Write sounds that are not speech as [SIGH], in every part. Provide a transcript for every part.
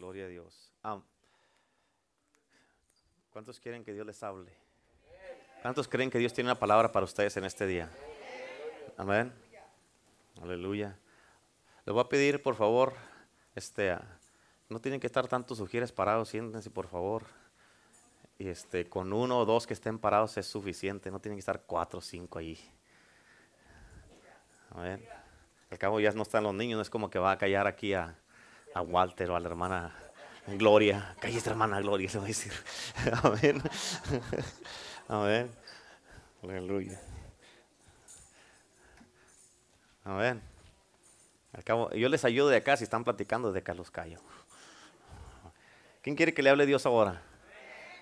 Gloria a Dios. Ah, ¿Cuántos quieren que Dios les hable? ¿Cuántos creen que Dios tiene una palabra para ustedes en este día? Amén. Aleluya. Les voy a pedir, por favor, este, ah, no tienen que estar tantos sugieres parados, siéntense, por favor. Y este, con uno o dos que estén parados es suficiente, no tienen que estar cuatro o cinco ahí. Amén. Al cabo ya no están los niños, no es como que va a callar aquí a, a Walter o a la hermana Gloria. Cállate, hermana Gloria, se va a decir. [LAUGHS] Amén. [LAUGHS] Amén. Aleluya. Amén. Al yo les ayudo de acá si están platicando, de acá los callo. ¿Quién quiere que le hable Dios ahora?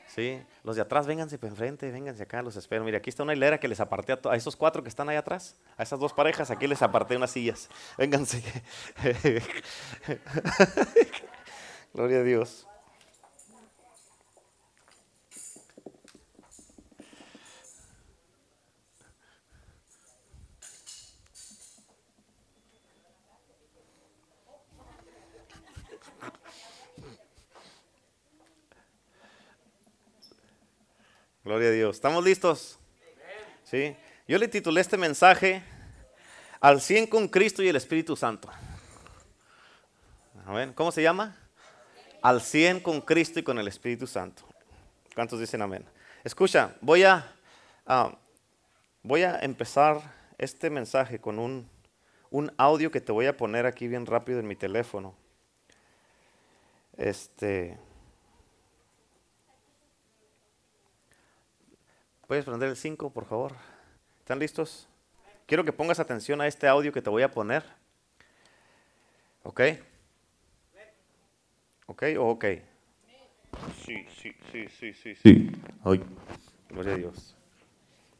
Sí, los de atrás, vénganse para enfrente, vénganse acá, los espero. Mire, aquí está una hilera que les aparté a, a, esos cuatro que están ahí atrás, a esas dos parejas, aquí les aparté unas sillas. Vénganse. [LAUGHS] Gloria a Dios. Gloria a Dios. ¿Estamos listos? Sí. Yo le titulé este mensaje Al 100 con Cristo y el Espíritu Santo. Amén. ¿Cómo se llama? Al 100 con Cristo y con el Espíritu Santo. ¿Cuántos dicen amén? Escucha, voy a, uh, voy a empezar este mensaje con un audio que te voy a poner aquí bien rápido en mi teléfono. Este. ¿Puedes prender el 5, por favor? ¿Están listos? Quiero que pongas atención a este audio que te voy a poner. ¿Ok? ¿Ok o ok? Sí, sí, sí, sí, sí, sí. Ay, gloria a Dios.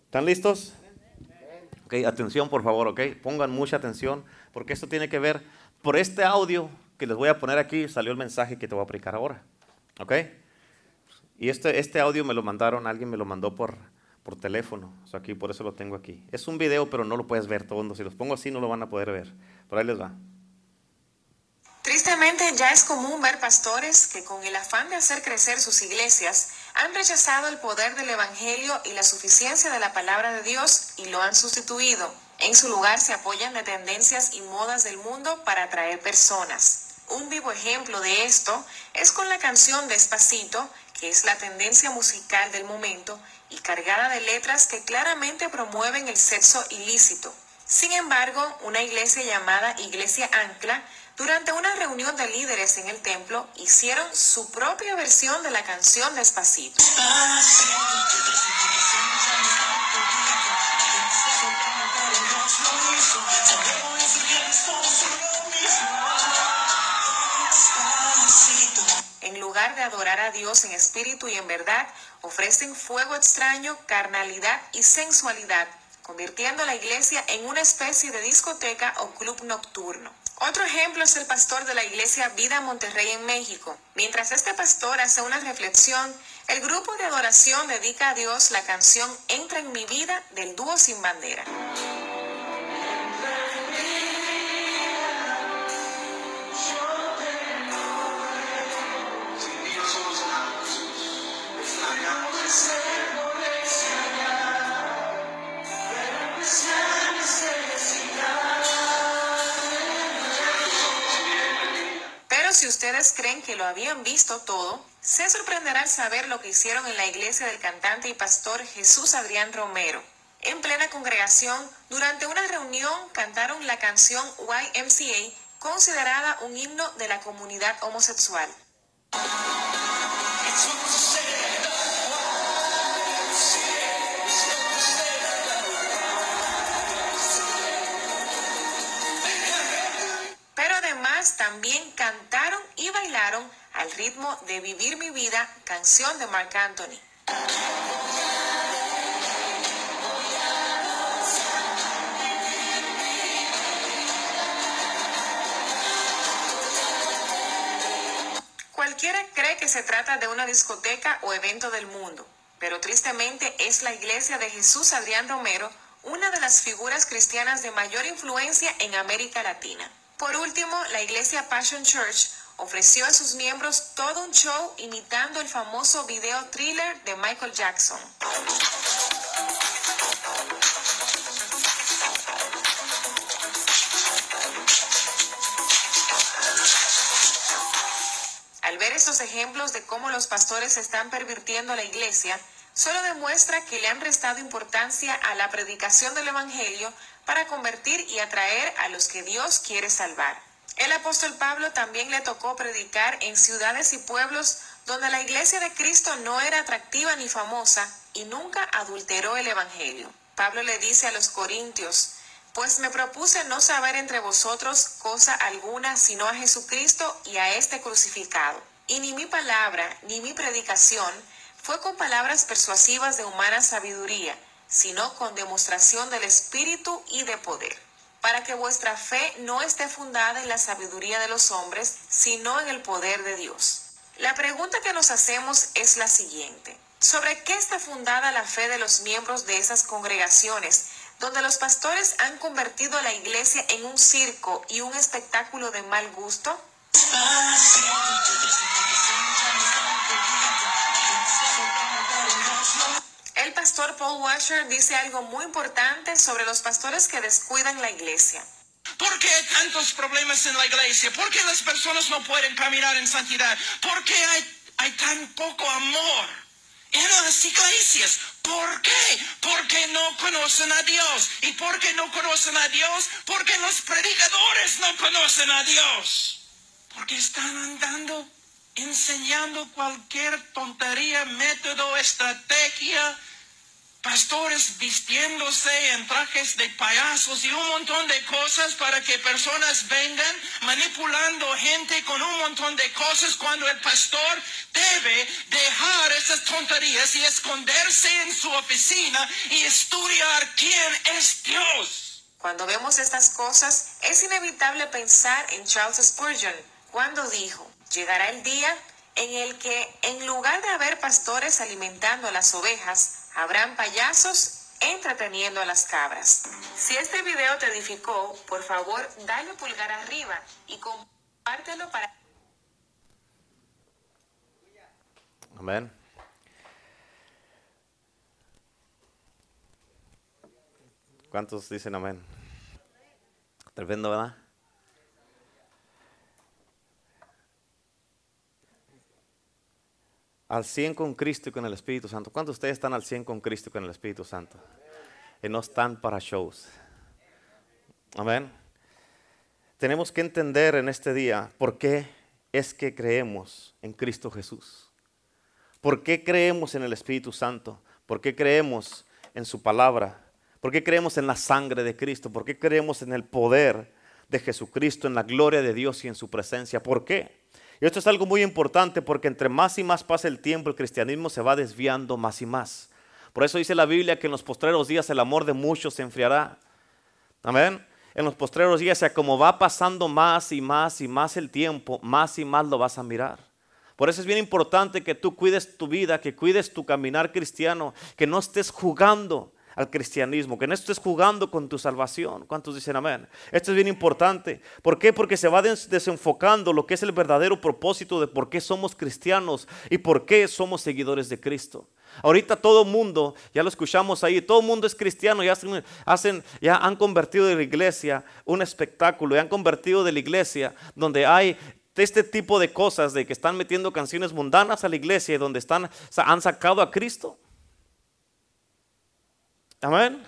¿Están listos? Ok, atención por favor, ok. Pongan mucha atención porque esto tiene que ver, por este audio que les voy a poner aquí, salió el mensaje que te voy a aplicar ahora. ¿Ok? Y este, este audio me lo mandaron, alguien me lo mandó por, por teléfono. O sea, aquí, por eso lo tengo aquí. Es un video, pero no lo puedes ver todo. Si los pongo así, no lo van a poder ver. Por ahí les va. Tristemente ya es común ver pastores que con el afán de hacer crecer sus iglesias han rechazado el poder del Evangelio y la suficiencia de la palabra de Dios y lo han sustituido. En su lugar se apoyan de tendencias y modas del mundo para atraer personas. Un vivo ejemplo de esto es con la canción Despacito, que es la tendencia musical del momento y cargada de letras que claramente promueven el sexo ilícito. Sin embargo, una iglesia llamada Iglesia Ancla durante una reunión de líderes en el templo, hicieron su propia versión de la canción Despacito. En de adorar a Dios en espíritu y en verdad, ofrecen fuego extraño, carnalidad y sensualidad, convirtiendo la iglesia en una especie de discoteca o club nocturno. Otro ejemplo es el pastor de la iglesia Vida Monterrey en México. Mientras este pastor hace una reflexión, el grupo de adoración dedica a Dios la canción Entra en mi vida del dúo sin bandera. Ustedes creen que lo habían visto todo, se sorprenderá al saber lo que hicieron en la iglesia del cantante y pastor Jesús Adrián Romero. En plena congregación, durante una reunión cantaron la canción YMCA, considerada un himno de la comunidad homosexual. también cantaron y bailaron al ritmo de Vivir mi vida, canción de Marc Anthony. Cualquiera cree que se trata de una discoteca o evento del mundo, pero tristemente es la iglesia de Jesús Adrián Romero una de las figuras cristianas de mayor influencia en América Latina. Por último, la iglesia Passion Church, ofreció a sus miembros todo un show imitando el famoso video thriller de Michael Jackson. Al ver estos ejemplos de cómo los pastores están pervirtiendo la iglesia, solo demuestra que le han restado importancia a la predicación del Evangelio para convertir y atraer a los que Dios quiere salvar. El apóstol Pablo también le tocó predicar en ciudades y pueblos donde la iglesia de Cristo no era atractiva ni famosa y nunca adulteró el Evangelio. Pablo le dice a los corintios, pues me propuse no saber entre vosotros cosa alguna sino a Jesucristo y a este crucificado. Y ni mi palabra ni mi predicación fue con palabras persuasivas de humana sabiduría, sino con demostración del Espíritu y de poder, para que vuestra fe no esté fundada en la sabiduría de los hombres, sino en el poder de Dios. La pregunta que nos hacemos es la siguiente. ¿Sobre qué está fundada la fe de los miembros de esas congregaciones donde los pastores han convertido la iglesia en un circo y un espectáculo de mal gusto? El pastor Paul Washer dice algo muy importante sobre los pastores que descuidan la iglesia. ¿Por qué hay tantos problemas en la iglesia? ¿Por qué las personas no pueden caminar en santidad? ¿Por qué hay, tan poco amor en las iglesias? ¿Por qué? Porque no conocen a Dios. ¿Y por qué no conocen a Dios? Porque los predicadores no conocen a Dios. Porque están andando enseñando cualquier tontería, método, estrategia. Pastores vistiéndose en trajes de payasos y un montón de cosas para que personas vengan manipulando gente con un montón de cosas cuando el pastor debe dejar esas tonterías y esconderse en su oficina y estudiar quién es Dios. Cuando vemos estas cosas, es inevitable pensar en Charles Spurgeon, cuando dijo, llegará el día en el que en lugar de haber pastores alimentando a las ovejas, habrán payasos entreteniendo a las cabras. Si este video te edificó, por favor, dale pulgar arriba y compártelo para... Amén. ¿Cuántos dicen amén? Tremendo, ¿verdad? Al 100 con Cristo y con el Espíritu Santo. ¿Cuántos de ustedes están al 100 con Cristo y con el Espíritu Santo? Y no están para shows. Amén. Tenemos que entender en este día por qué es que creemos en Cristo Jesús. ¿Por qué creemos en el Espíritu Santo? ¿Por qué creemos en su palabra? ¿Por qué creemos en la sangre de Cristo? ¿Por qué creemos en el poder de Jesucristo, en la gloria de Dios y en su presencia? ¿Por qué? Y esto es algo muy importante porque entre más y más pasa el tiempo, el cristianismo se va desviando más y más. Por eso dice la Biblia que en los postreros días el amor de muchos se enfriará. Amén. En los postreros días, o sea, como va pasando más y más y más el tiempo, más y más lo vas a mirar. Por eso es bien importante que tú cuides tu vida, que cuides tu caminar cristiano, que no estés jugando al cristianismo, que no estés jugando con tu salvación. ¿Cuántos dicen amén? Esto es bien importante. ¿Por qué? Porque se va des- desenfocando lo que es el verdadero propósito de por qué somos cristianos y por qué somos seguidores de Cristo. Ahorita todo mundo, ya lo escuchamos ahí, todo mundo es cristiano, ya, hacen, hacen- ya han convertido de la iglesia un espectáculo, ya han convertido de la iglesia donde hay este tipo de cosas, de que están metiendo canciones mundanas a la iglesia y donde están, han sacado a Cristo. Amén.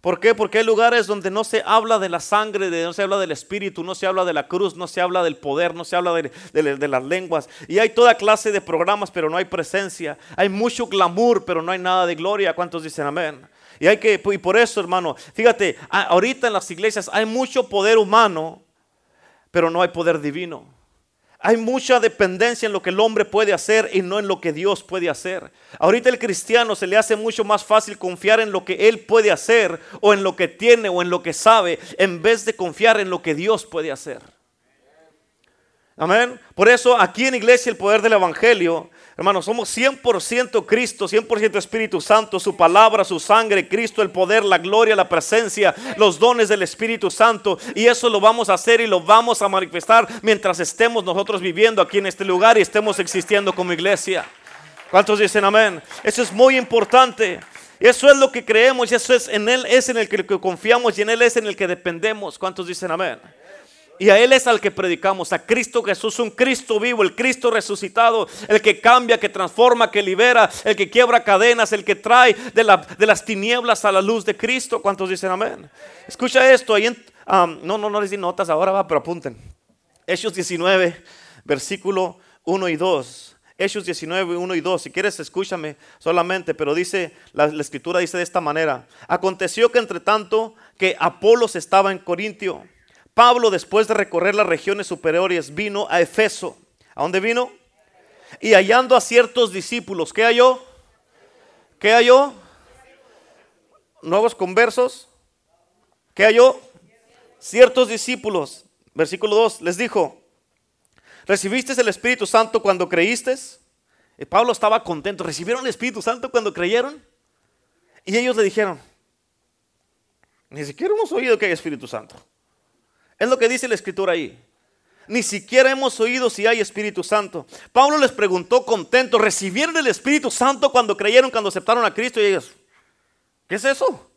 ¿Por qué? Porque hay lugares donde no se habla de la sangre, de, no se habla del espíritu, no se habla de la cruz, no se habla del poder, no se habla de, de- las lenguas. Y hay toda clase de programas, pero no hay presencia. Hay mucho glamour, pero no hay nada de gloria. ¿Cuántos dicen amén? Y, hay que, y por eso, hermano, fíjate, ahorita en las iglesias hay mucho poder humano, pero no hay poder divino. Hay mucha dependencia en lo que el hombre puede hacer y no en lo que Dios puede hacer. Ahorita el cristiano se le hace mucho más fácil confiar en lo que él puede hacer o en lo que tiene o en lo que sabe en vez de confiar en lo que Dios puede hacer. Amén. Por eso aquí en iglesia el poder del Evangelio, hermanos, somos 100% Cristo, 100% Espíritu Santo, su palabra, su sangre, Cristo, el poder, la gloria, la presencia, los dones del Espíritu Santo. Y eso lo vamos a hacer y lo vamos a manifestar mientras estemos nosotros viviendo aquí en este lugar y estemos existiendo como iglesia. ¿Cuántos dicen amén? Eso es muy importante. Eso es lo que creemos y eso es en Él es en el que confiamos y en Él es en el que dependemos. ¿Cuántos dicen amén? Y a Él es al que predicamos, a Cristo Jesús, un Cristo vivo, el Cristo resucitado, el que cambia, que transforma, que libera, el que quiebra cadenas, el que trae de, las tinieblas a la luz de Cristo. ¿Cuántos dicen amén? Escucha esto, ahí no, no, no les di notas ahora, va, pero apunten. Hechos 19, versículo 1 y 2. Hechos 19, 1 y 2. Si quieres, escúchame solamente, pero dice, la, la escritura dice de esta manera. Aconteció que entre tanto que Apolos estaba en Corintio Pablo, después de recorrer las regiones superiores, vino a Efeso. ¿A dónde vino? Y hallando a ciertos discípulos, ¿qué halló? ¿Qué halló? Nuevos conversos. ¿Qué halló? Ciertos discípulos. Versículo 2 les dijo, ¿recibiste el Espíritu Santo cuando creíste? Y Pablo estaba contento. ¿Recibieron el Espíritu Santo cuando creyeron? Y ellos le dijeron, ni siquiera hemos oído que hay Espíritu Santo. Es lo que dice la escritura ahí. Ni siquiera hemos oído si hay Espíritu Santo. Pablo les preguntó contento, ¿recibieron el Espíritu Santo cuando creyeron, cuando aceptaron a Cristo? Y ellos, ¿qué es eso?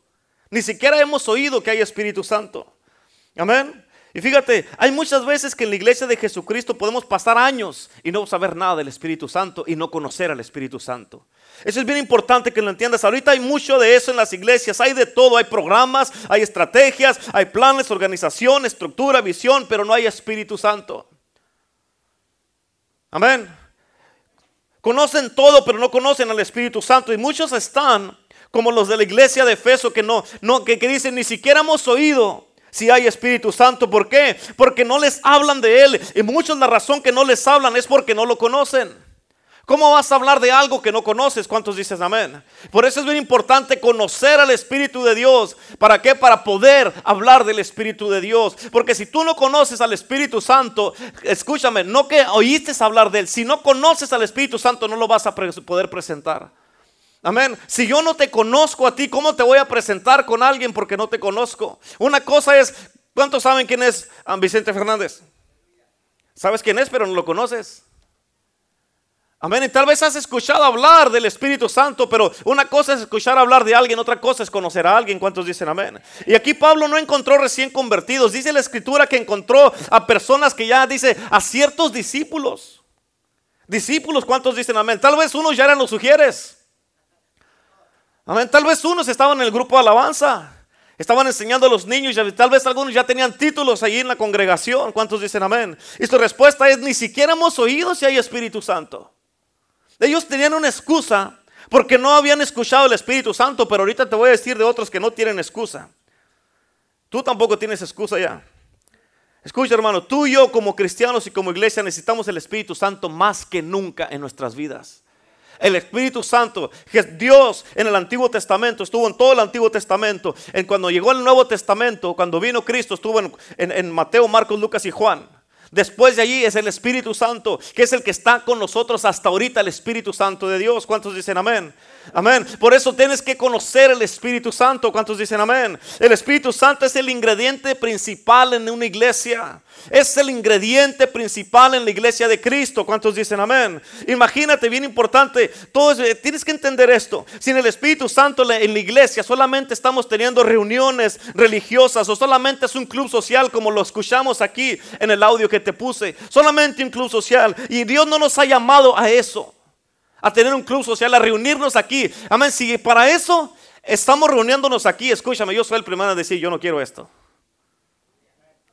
Ni siquiera hemos oído que hay Espíritu Santo. Amén. Y fíjate, hay muchas veces que en la iglesia de Jesucristo podemos pasar años y no saber nada del Espíritu Santo y no conocer al Espíritu Santo. Eso es bien importante que lo entiendas. Ahorita hay mucho de eso en las iglesias. Hay de todo. Hay programas, hay estrategias, hay planes, organización, estructura, visión, pero no hay Espíritu Santo. Amén. Conocen todo, pero no conocen al Espíritu Santo. Y muchos están como los de la iglesia de Efeso que no, no que, que dicen ni siquiera hemos oído si hay Espíritu Santo. ¿Por qué? Porque no les hablan de Él. Y muchos la razón que no les hablan es porque no lo conocen. ¿Cómo vas a hablar de algo que no conoces? ¿Cuántos dices amén? Por eso es bien importante conocer al Espíritu de Dios. ¿Para qué? Para poder hablar del Espíritu de Dios. Porque si tú no conoces al Espíritu Santo, escúchame, no que oíste hablar de él, si no conoces al Espíritu Santo no lo vas a poder presentar. Amén. Si yo no te conozco a ti, ¿cómo te voy a presentar con alguien porque no te conozco? Una cosa es, ¿cuántos saben quién es Vicente Fernández? ¿Sabes quién es, pero no lo conoces? Amén. Y tal vez has escuchado hablar del Espíritu Santo, pero una cosa es escuchar hablar de alguien, otra cosa es conocer a alguien. ¿Cuántos dicen amén? Y aquí Pablo no encontró recién convertidos. Dice la escritura que encontró a personas que ya dice a ciertos discípulos. Discípulos, ¿cuántos dicen amén? Tal vez unos ya eran los sugieres. Amén. Tal vez unos estaban en el grupo de alabanza. Estaban enseñando a los niños y tal vez algunos ya tenían títulos allí en la congregación. ¿Cuántos dicen amén? Y su respuesta es, ni siquiera hemos oído si hay Espíritu Santo. Ellos tenían una excusa porque no habían escuchado el Espíritu Santo, pero ahorita te voy a decir de otros que no tienen excusa. Tú tampoco tienes excusa ya. Escucha hermano, tú y yo como cristianos y como iglesia necesitamos el Espíritu Santo más que nunca en nuestras vidas. El Espíritu Santo, Dios en el Antiguo Testamento, estuvo en todo el Antiguo Testamento. En cuando llegó el Nuevo Testamento, cuando vino Cristo, estuvo en, en Mateo, Marcos, Lucas y Juan. Después de allí es el Espíritu Santo, que es el que está con nosotros hasta ahorita, el Espíritu Santo de Dios. ¿Cuántos dicen amén? Amén. Por eso tienes que conocer el Espíritu Santo. ¿Cuántos dicen amén? El Espíritu Santo es el ingrediente principal en una iglesia. Es el ingrediente principal en la iglesia de Cristo. ¿Cuántos dicen amén? Imagínate, bien importante. Todos, tienes que entender esto. Sin el Espíritu Santo en la iglesia solamente estamos teniendo reuniones religiosas o solamente es un club social como lo escuchamos aquí en el audio que te puse. Solamente un club social. Y Dios no nos ha llamado a eso a tener un club social, a reunirnos aquí. Amén. Si para eso estamos reuniéndonos aquí, escúchame, yo soy el primero a decir, yo no quiero esto.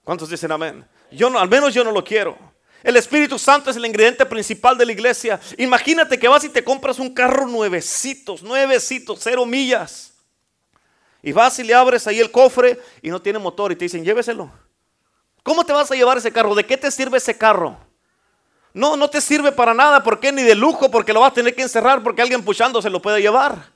¿Cuántos dicen amén? Yo no, al menos yo no lo quiero. El Espíritu Santo es el ingrediente principal de la iglesia. Imagínate que vas y te compras un carro nuevecitos, nuevecitos, cero millas. Y vas y le abres ahí el cofre y no tiene motor y te dicen, lléveselo. ¿Cómo te vas a llevar ese carro? ¿De qué te sirve ese carro? No, no te sirve para nada. ¿Por qué? Ni de lujo, porque lo vas a tener que encerrar porque alguien puchando se lo puede llevar.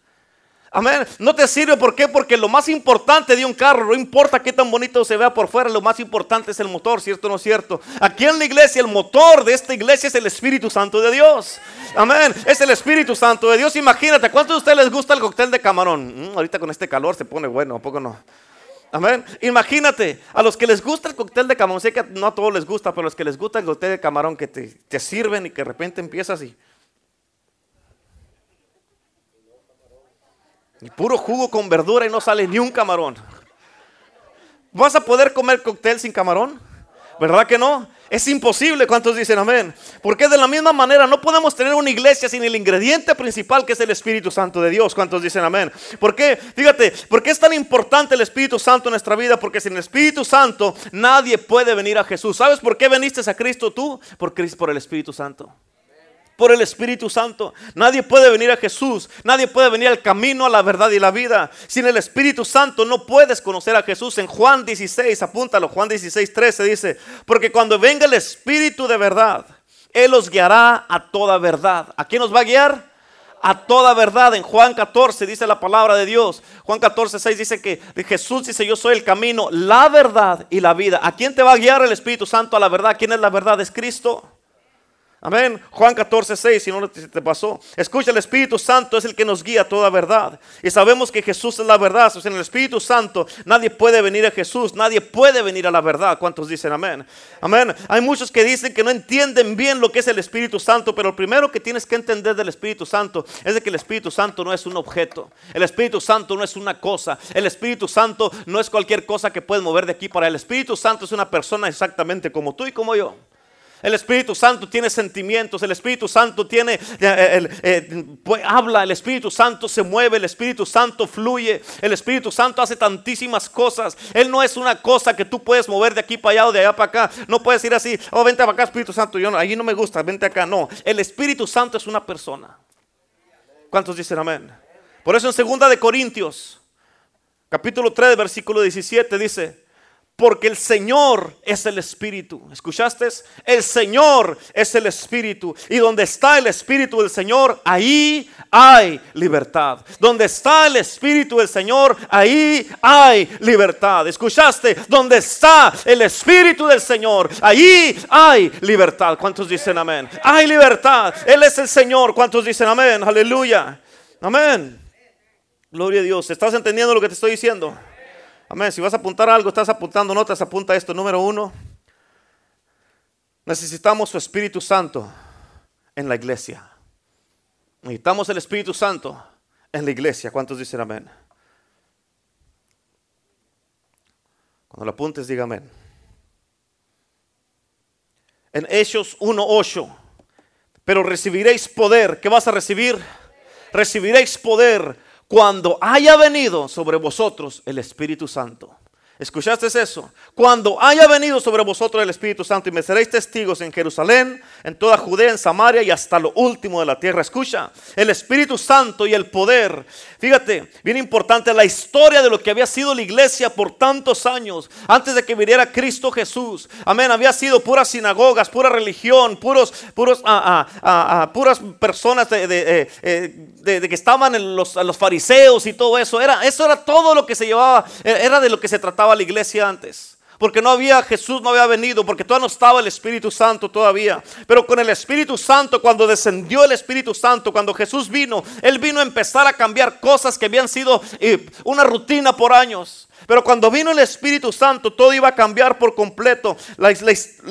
Amén. No te sirve, ¿por qué? Porque lo más importante de un carro, no importa qué tan bonito se vea por fuera, lo más importante es el motor, ¿cierto o no es cierto? Aquí en la iglesia, el motor de esta iglesia es el Espíritu Santo de Dios. Amén. Es el Espíritu Santo de Dios. Imagínate, ¿cuántos de ustedes les gusta el cóctel de camarón? Mm, ahorita con este calor se pone bueno, ¿a poco no? Amén. Imagínate, a los que les gusta el cóctel de camarón, sé que no a todos les gusta, pero a los que les gusta el cóctel de camarón que te, sirven y que de repente empiezas y Y puro jugo con verdura y no sale ni un camarón. ¿Vas a poder comer cóctel sin camarón? ¿Verdad que no? Es imposible. ¿Cuántos dicen amén? Porque de la misma manera no podemos tener una iglesia sin el ingrediente principal que es el Espíritu Santo de Dios. ¿Cuántos dicen amén? ¿Por qué? Fíjate, ¿por qué es tan importante el Espíritu Santo en nuestra vida? Porque sin el Espíritu Santo nadie puede venir a Jesús. ¿Sabes por qué veniste a Cristo tú? Porque por el Espíritu Santo por el Espíritu Santo. Nadie puede venir a Jesús, nadie puede venir al camino, a la verdad y la vida. Sin el Espíritu Santo no puedes conocer a Jesús. En Juan 16, apúntalo, Juan 16, 13 dice, porque cuando venga el Espíritu de verdad, Él os guiará a toda verdad. ¿A quién nos va a guiar? a toda verdad. En Juan 14 dice la palabra de Dios. Juan 14, 6 dice que Jesús dice, yo soy el camino, la verdad y la vida. ¿A quién te va a guiar el Espíritu Santo a la verdad? ¿Quién es la verdad? Es Cristo. Amén. Juan 14, 6, si no te pasó. Escucha, el Espíritu Santo es el que nos guía a toda verdad. Y sabemos que Jesús es la verdad. en el Espíritu Santo nadie puede venir a Jesús, nadie puede venir a la verdad. ¿Cuántos dicen amén? Amén. Hay muchos que dicen que no entienden bien lo que es el Espíritu Santo, pero lo primero que tienes que entender del Espíritu Santo es de que el Espíritu Santo no es un objeto. El Espíritu Santo no es una cosa. El Espíritu Santo no es cualquier cosa que puedes mover de aquí para el Espíritu Santo es una persona exactamente como tú y como yo. El Espíritu Santo tiene sentimientos, el Espíritu Santo tiene, eh, eh, eh, pues, habla, el Espíritu Santo se mueve, el Espíritu Santo fluye, el Espíritu Santo hace tantísimas cosas. Él no es una cosa que tú puedes mover de aquí para allá o de allá para acá. No puedes ir así, oh, vente para acá, Espíritu Santo. Yo no, allí no me gusta, vente acá. No, el Espíritu Santo es una persona. ¿Cuántos dicen amén? Por eso en segunda de Corintios, capítulo 3, versículo 17 dice, porque el Señor es el Espíritu. ¿Escuchaste? El Señor es el Espíritu. Y donde está el Espíritu del Señor, ahí hay libertad. Donde está el Espíritu del Señor, ahí hay libertad. ¿Escuchaste? Donde está el Espíritu del Señor, ahí hay libertad. ¿Cuántos dicen amén? Hay libertad. Él es el Señor. ¿Cuántos dicen amén? Aleluya. Amén. Gloria a Dios. ¿Estás entendiendo lo que te estoy diciendo? Amén. Si vas a apuntar algo, estás apuntando notas, apunta esto. Número uno, necesitamos su Espíritu Santo en la iglesia. Necesitamos el Espíritu Santo en la iglesia. ¿Cuántos dicen amén? Cuando lo apuntes, diga amén. En Hechos 1.8, pero recibiréis poder. ¿Qué vas a recibir? Recibiréis poder cuando haya venido sobre vosotros el Espíritu Santo. ¿Escuchaste eso? Cuando haya venido sobre vosotros el Espíritu Santo y me seréis testigos en Jerusalén, en toda Judea, en Samaria y hasta lo último de la tierra. Escucha, el Espíritu Santo y el poder. Fíjate, bien importante la historia de lo que había sido la iglesia por tantos años, antes de que viniera Cristo Jesús. Amén, había sido puras sinagogas, pura religión, puros, puros, ah, ah, ah, puras personas de, eh, que estaban en los, los fariseos y todo eso. Era, eso era todo lo que se llevaba, era de lo que se trataba la iglesia antes. Porque no había Jesús, no había venido, porque todavía no estaba el Espíritu Santo todavía. Pero con el Espíritu Santo, cuando descendió el Espíritu Santo, cuando Jesús vino, Él vino a empezar a cambiar cosas que habían sido eh, una rutina por años. Pero cuando vino el Espíritu Santo, todo iba a cambiar por completo. La,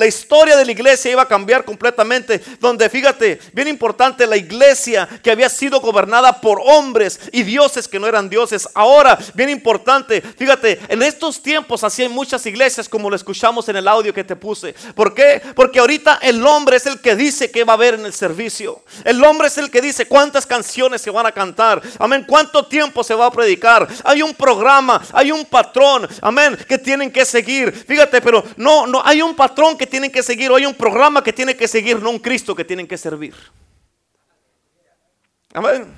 historia de la iglesia iba a cambiar completamente. Donde, fíjate, bien importante, la iglesia que había sido gobernada por hombres y dioses que no eran dioses. Ahora, bien importante, fíjate, en estos tiempos así hay muchas iglesias como lo escuchamos en el audio que te puse. ¿Por qué? Porque ahorita el hombre es el que dice que va a haber en el servicio. El hombre es el que dice cuántas canciones se van a cantar. Amén. ¿Cuánto tiempo se va a predicar? Hay un programa, hay un patrón patrón, amén, que tienen que seguir. Fíjate, pero no, no hay un patrón que tienen que seguir, o hay un programa que tienen que seguir, no un Cristo que tienen que servir. Amén.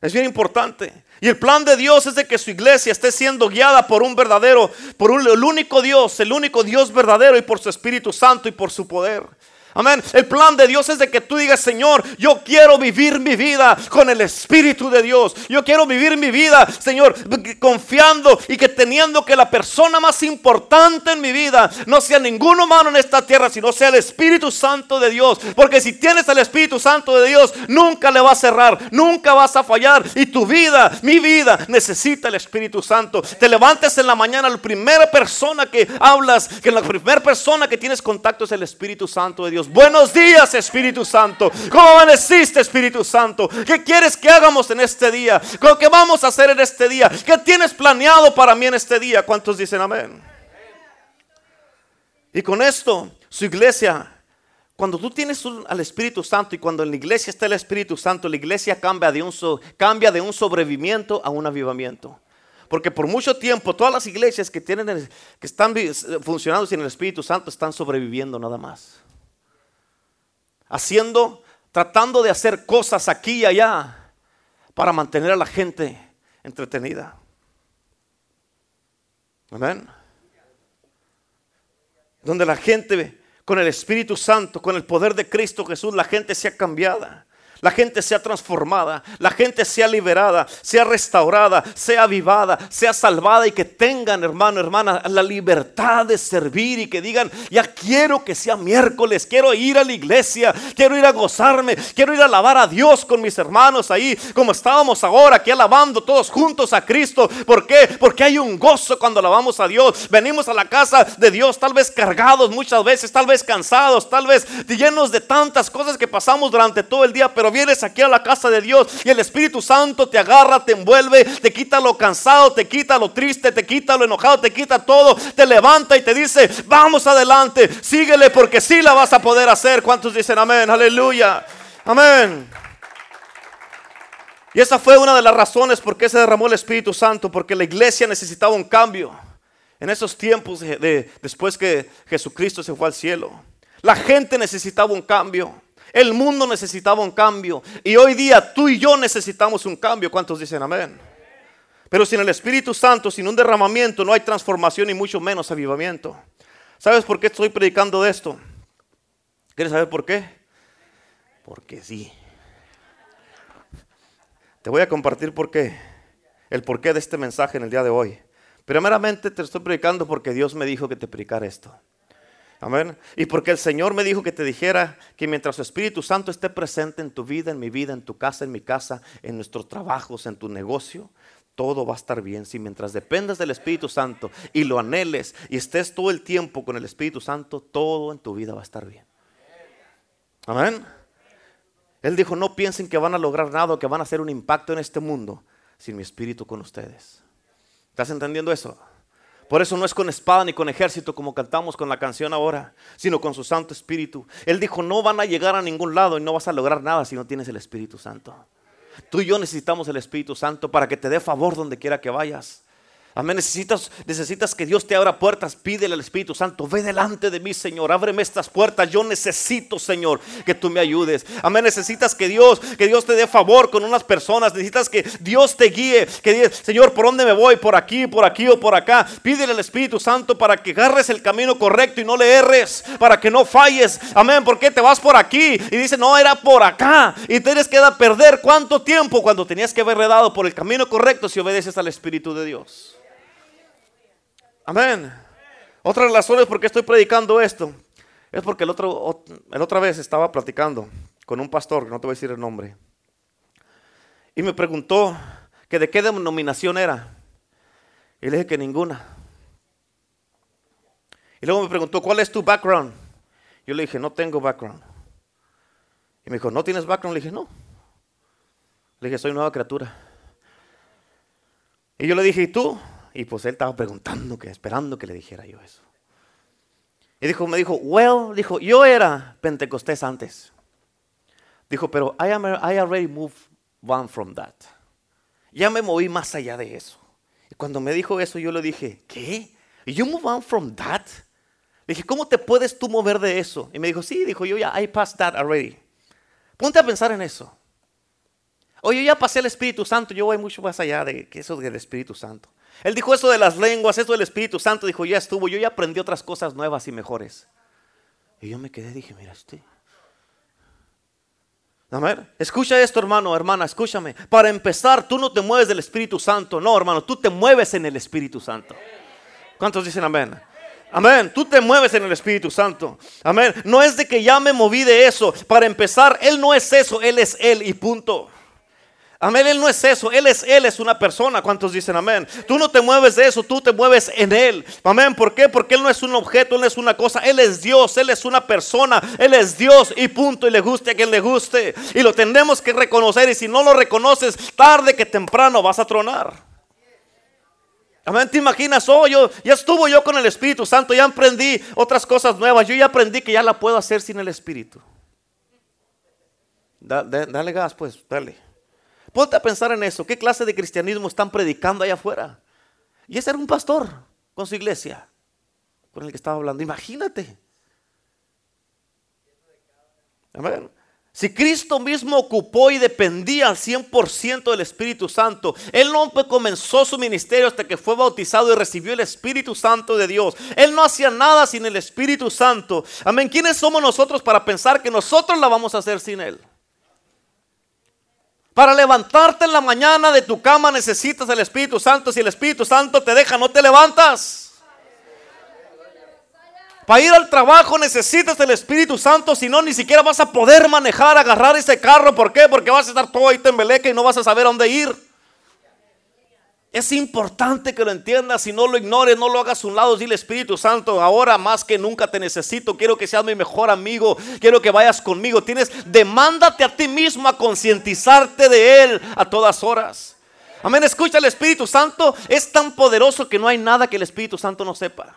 Es bien importante. Y el plan de Dios es de que su iglesia esté siendo guiada por un verdadero, por un, el único Dios, el único Dios verdadero y por su Espíritu Santo y por su poder. Amén. El plan de Dios es de que tú digas, Señor, yo quiero vivir mi vida con el Espíritu de Dios. Yo quiero vivir mi vida, Señor, confiando y que teniendo que la persona más importante en mi vida no sea ningún humano en esta tierra, sino sea el Espíritu Santo de Dios. Porque si tienes el Espíritu Santo de Dios, nunca le va a cerrar, nunca vas a fallar. Y tu vida, mi vida, necesita el Espíritu Santo. Te levantes en la mañana, la primera persona que hablas, que la primera persona que tienes contacto es el Espíritu Santo de Dios. Buenos días, Espíritu Santo. ¿Cómo amaneciste, Espíritu Santo? ¿Qué quieres que hagamos en este día? ¿Qué vamos a hacer en este día? ¿Qué tienes planeado para mí en este día? ¿Cuántos dicen amén? Y con esto, su iglesia, cuando tú tienes al Espíritu Santo y cuando en la iglesia está el Espíritu Santo, la iglesia cambia de un, cambia de un sobrevivimiento a un avivamiento. Porque por mucho tiempo todas las iglesias que, tienen que están funcionando sin el Espíritu Santo están sobreviviendo nada más. Haciendo, tratando de hacer cosas aquí y allá para mantener a la gente entretenida. Amén. Donde la gente con el Espíritu Santo, con el poder de Cristo Jesús, la gente sea cambiada la gente sea transformada, la gente sea liberada, sea restaurada, sea avivada, sea salvada y que tengan, hermano, hermana, la libertad de servir y que digan, ya quiero que sea miércoles, quiero ir a la iglesia, quiero ir a gozarme, quiero ir a alabar a Dios con mis hermanos ahí, como estábamos ahora, aquí alabando todos juntos a Cristo. ¿Por qué? Porque hay un gozo cuando alabamos a Dios. Venimos a la casa de Dios tal vez cargados muchas veces, tal vez cansados, tal vez llenos de tantas cosas que pasamos durante todo el día, pero vienes aquí a la casa de Dios y el Espíritu Santo te agarra, te envuelve, te quita lo cansado, te quita lo triste, te quita lo enojado, te quita todo, te levanta y te dice, vamos adelante, síguele porque sí la vas a poder hacer. ¿Cuántos dicen amén? Aleluya. Amén. Y esa fue una de las razones por qué se derramó el Espíritu Santo, porque la iglesia necesitaba un cambio. En esos tiempos de, después que Jesucristo se fue al cielo, la gente necesitaba un cambio. El mundo necesitaba un cambio. Y hoy día tú y yo necesitamos un cambio. ¿Cuántos dicen amén? Pero sin el Espíritu Santo, sin un derramamiento, no hay transformación y mucho menos avivamiento. ¿Sabes por qué estoy predicando de esto? ¿Quieres saber por qué? Porque sí. Te voy a compartir por qué. El porqué de este mensaje en el día de hoy. Primeramente te estoy predicando porque Dios me dijo que te predicara esto. Amén. Y porque el Señor me dijo que te dijera que mientras su Espíritu Santo esté presente en tu vida, en mi vida, en tu casa, en mi casa, en nuestros trabajos, en tu negocio, todo va a estar bien. Si mientras dependas del Espíritu Santo y lo anheles y estés todo el tiempo con el Espíritu Santo, todo en tu vida va a estar bien. Amén. Él dijo, no piensen que van a lograr nada que van a hacer un impacto en este mundo sin mi Espíritu con ustedes. ¿Estás entendiendo eso? Por eso no es con espada ni con ejército como cantamos con la canción ahora, sino con su Santo Espíritu. Él dijo, no van a llegar a ningún lado y no vas a lograr nada si no tienes el Espíritu Santo. Tú y yo necesitamos el Espíritu Santo para que te dé favor donde quiera que vayas. Amén. Necesitas, necesitas que Dios te abra puertas. Pídele al Espíritu Santo. Ve delante de mí, Señor. Ábreme estas puertas. Yo necesito, Señor, que tú me ayudes. Amén. Necesitas que Dios, que Dios te dé favor con unas personas. Necesitas que Dios te guíe. Que diga, Señor, ¿por dónde me voy? ¿Por aquí, por aquí o por acá? Pídele al Espíritu Santo para que agarres el camino correcto y no le erres. Para que no falles. Amén. ¿Por qué te vas por aquí? Y dice, no, era por acá. Y tienes que perder cuánto tiempo cuando tenías que haber redado por el camino correcto si obedeces al Espíritu de Dios. Amén. Otra de las razones por qué estoy predicando esto es porque el otro, otra vez estaba platicando con un pastor, que no te voy a decir el nombre, y me preguntó que de qué denominación era. Y le dije que ninguna. Y luego me preguntó, ¿cuál es tu background? Yo le dije, no tengo background. Y me dijo, ¿no tienes background? Le dije, no. Le dije, soy nueva criatura. Y yo le dije, ¿y tú? Y pues él estaba preguntando, que, esperando que le dijera yo eso. Y dijo, me dijo, well, dijo, yo era pentecostés antes. Dijo, pero I, am, I already moved on from that. Ya me moví más allá de eso. Y cuando me dijo eso, yo le dije, ¿qué? ¿You move on from that? Le dije, ¿cómo te puedes tú mover de eso? Y me dijo, sí, dijo, yo ya, I passed that already. Ponte a pensar en eso. Oye, yo ya pasé el Espíritu Santo, yo voy mucho más allá de eso del Espíritu Santo. Él dijo eso de las lenguas, eso del Espíritu Santo, dijo, ya estuvo, yo ya aprendí otras cosas nuevas y mejores. Y yo me quedé, dije, mira este. Amén. Escucha esto, hermano, hermana, escúchame. Para empezar, tú no te mueves del Espíritu Santo. No, hermano, tú te mueves en el Espíritu Santo. ¿Cuántos dicen amén? Amén. Tú te mueves en el Espíritu Santo. Amén. No es de que ya me moví de eso. Para empezar, Él no es eso. Él es Él y punto. Amén, Él no es eso, Él es Él, es una persona. ¿Cuántos dicen amén? Tú no te mueves de eso, tú te mueves en Él. Amén, ¿por qué? Porque Él no es un objeto, Él es una cosa, Él es Dios, Él es una persona, Él es Dios y punto, y le guste a quien le guste. Y lo tenemos que reconocer y si no lo reconoces, tarde que temprano vas a tronar. Amén, te imaginas, oh, yo ya estuvo yo con el Espíritu Santo, ya aprendí otras cosas nuevas, yo ya aprendí que ya la puedo hacer sin el Espíritu. dale gas, pues, dale. Ponte a pensar en eso. ¿Qué clase de cristianismo están predicando allá afuera? Y ese era un pastor con su iglesia, con el que estaba hablando. Imagínate. Amén. Si Cristo mismo ocupó y dependía al 100% del Espíritu Santo, Él no comenzó su ministerio hasta que fue bautizado y recibió el Espíritu Santo de Dios. Él no hacía nada sin el Espíritu Santo. Amén. ¿Quiénes somos nosotros para pensar que nosotros la vamos a hacer sin Él? Para levantarte en la mañana de tu cama necesitas el Espíritu Santo. Si el Espíritu Santo te deja, no te levantas. Para ir al trabajo necesitas el Espíritu Santo, si no, ni siquiera vas a poder manejar, agarrar ese carro. ¿Por qué? Porque vas a estar todo ahí tembeleque y no vas a saber a dónde ir. Es importante que lo entiendas, si no lo ignores, no lo hagas a un lado, dile Espíritu Santo, ahora más que nunca te necesito, quiero que seas mi mejor amigo, quiero que vayas conmigo. Tienes, demándate a ti mismo a concientizarte de Él a todas horas. Amén, escucha, el Espíritu Santo es tan poderoso que no hay nada que el Espíritu Santo no sepa.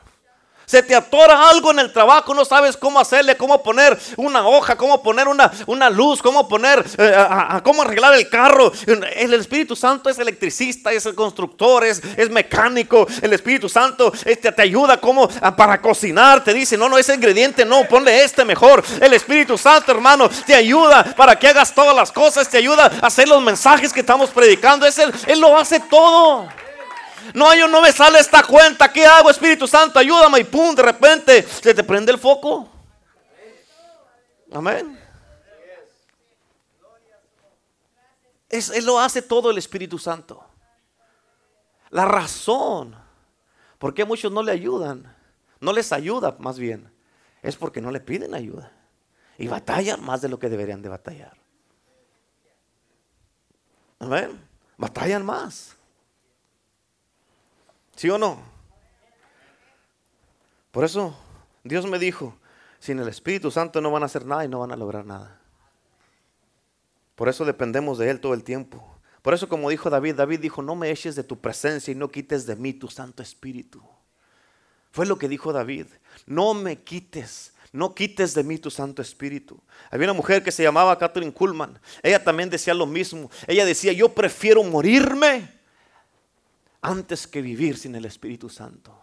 Se te atora algo en el trabajo, no sabes cómo hacerle, cómo poner una hoja, cómo poner una, una luz, cómo poner, eh, cómo arreglar el carro. El Espíritu Santo es electricista, es el constructor, es, es mecánico. El Espíritu Santo este, te ayuda como para cocinar. Te dice, no, no, ese ingrediente no, ponle este mejor. El Espíritu Santo, hermano, te ayuda para que hagas todas las cosas, te ayuda a hacer los mensajes que estamos predicando. Es él, él lo hace todo. No, yo no me sale esta cuenta. ¿Qué hago, Espíritu Santo? Ayúdame. Y pum, de repente se te prende el foco. Amén. Es, él lo hace todo el Espíritu Santo. La razón por qué muchos no le ayudan, no les ayuda más bien, es porque no le piden ayuda. Y batallan más de lo que deberían de batallar. Amén. Batallan más. ¿Sí o no? Por eso Dios me dijo, sin el Espíritu Santo no van a hacer nada y no van a lograr nada. Por eso dependemos de Él todo el tiempo. Por eso como dijo David, David dijo, no me eches de tu presencia y no quites de mí tu Santo Espíritu. Fue lo que dijo David, no me quites, no quites de mí tu Santo Espíritu. Había una mujer que se llamaba Catherine Kuhlman, ella también decía lo mismo, ella decía, yo prefiero morirme antes que vivir sin el Espíritu Santo.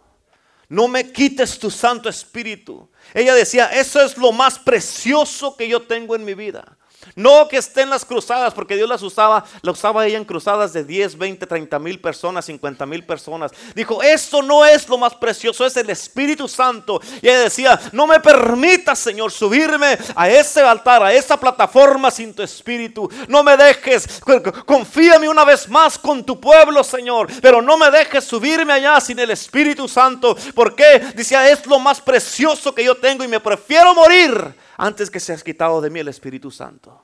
No me quites tu Santo Espíritu. Ella decía, eso es lo más precioso que yo tengo en mi vida. No que esté en las cruzadas, porque Dios las usaba, la usaba ella en cruzadas de 10, 20, 30 mil personas, 50 mil personas. Dijo, eso no es lo más precioso, es el Espíritu Santo. Y ella decía, no me permitas, Señor, subirme a ese altar, a esa plataforma sin tu Espíritu. No me dejes, confíame una vez más con tu pueblo, Señor, pero no me dejes subirme allá sin el Espíritu Santo. Porque decía, es lo más precioso que yo tengo y me prefiero morir antes que seas quitado de mí el Espíritu Santo.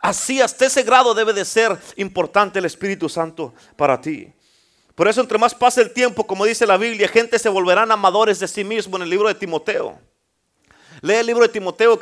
Así hasta ese grado debe de ser importante el Espíritu Santo para ti. Por eso entre más pasa el tiempo, como dice la Biblia, gente se volverán amadores de sí mismo en el libro de Timoteo. Lee el libro de Timoteo,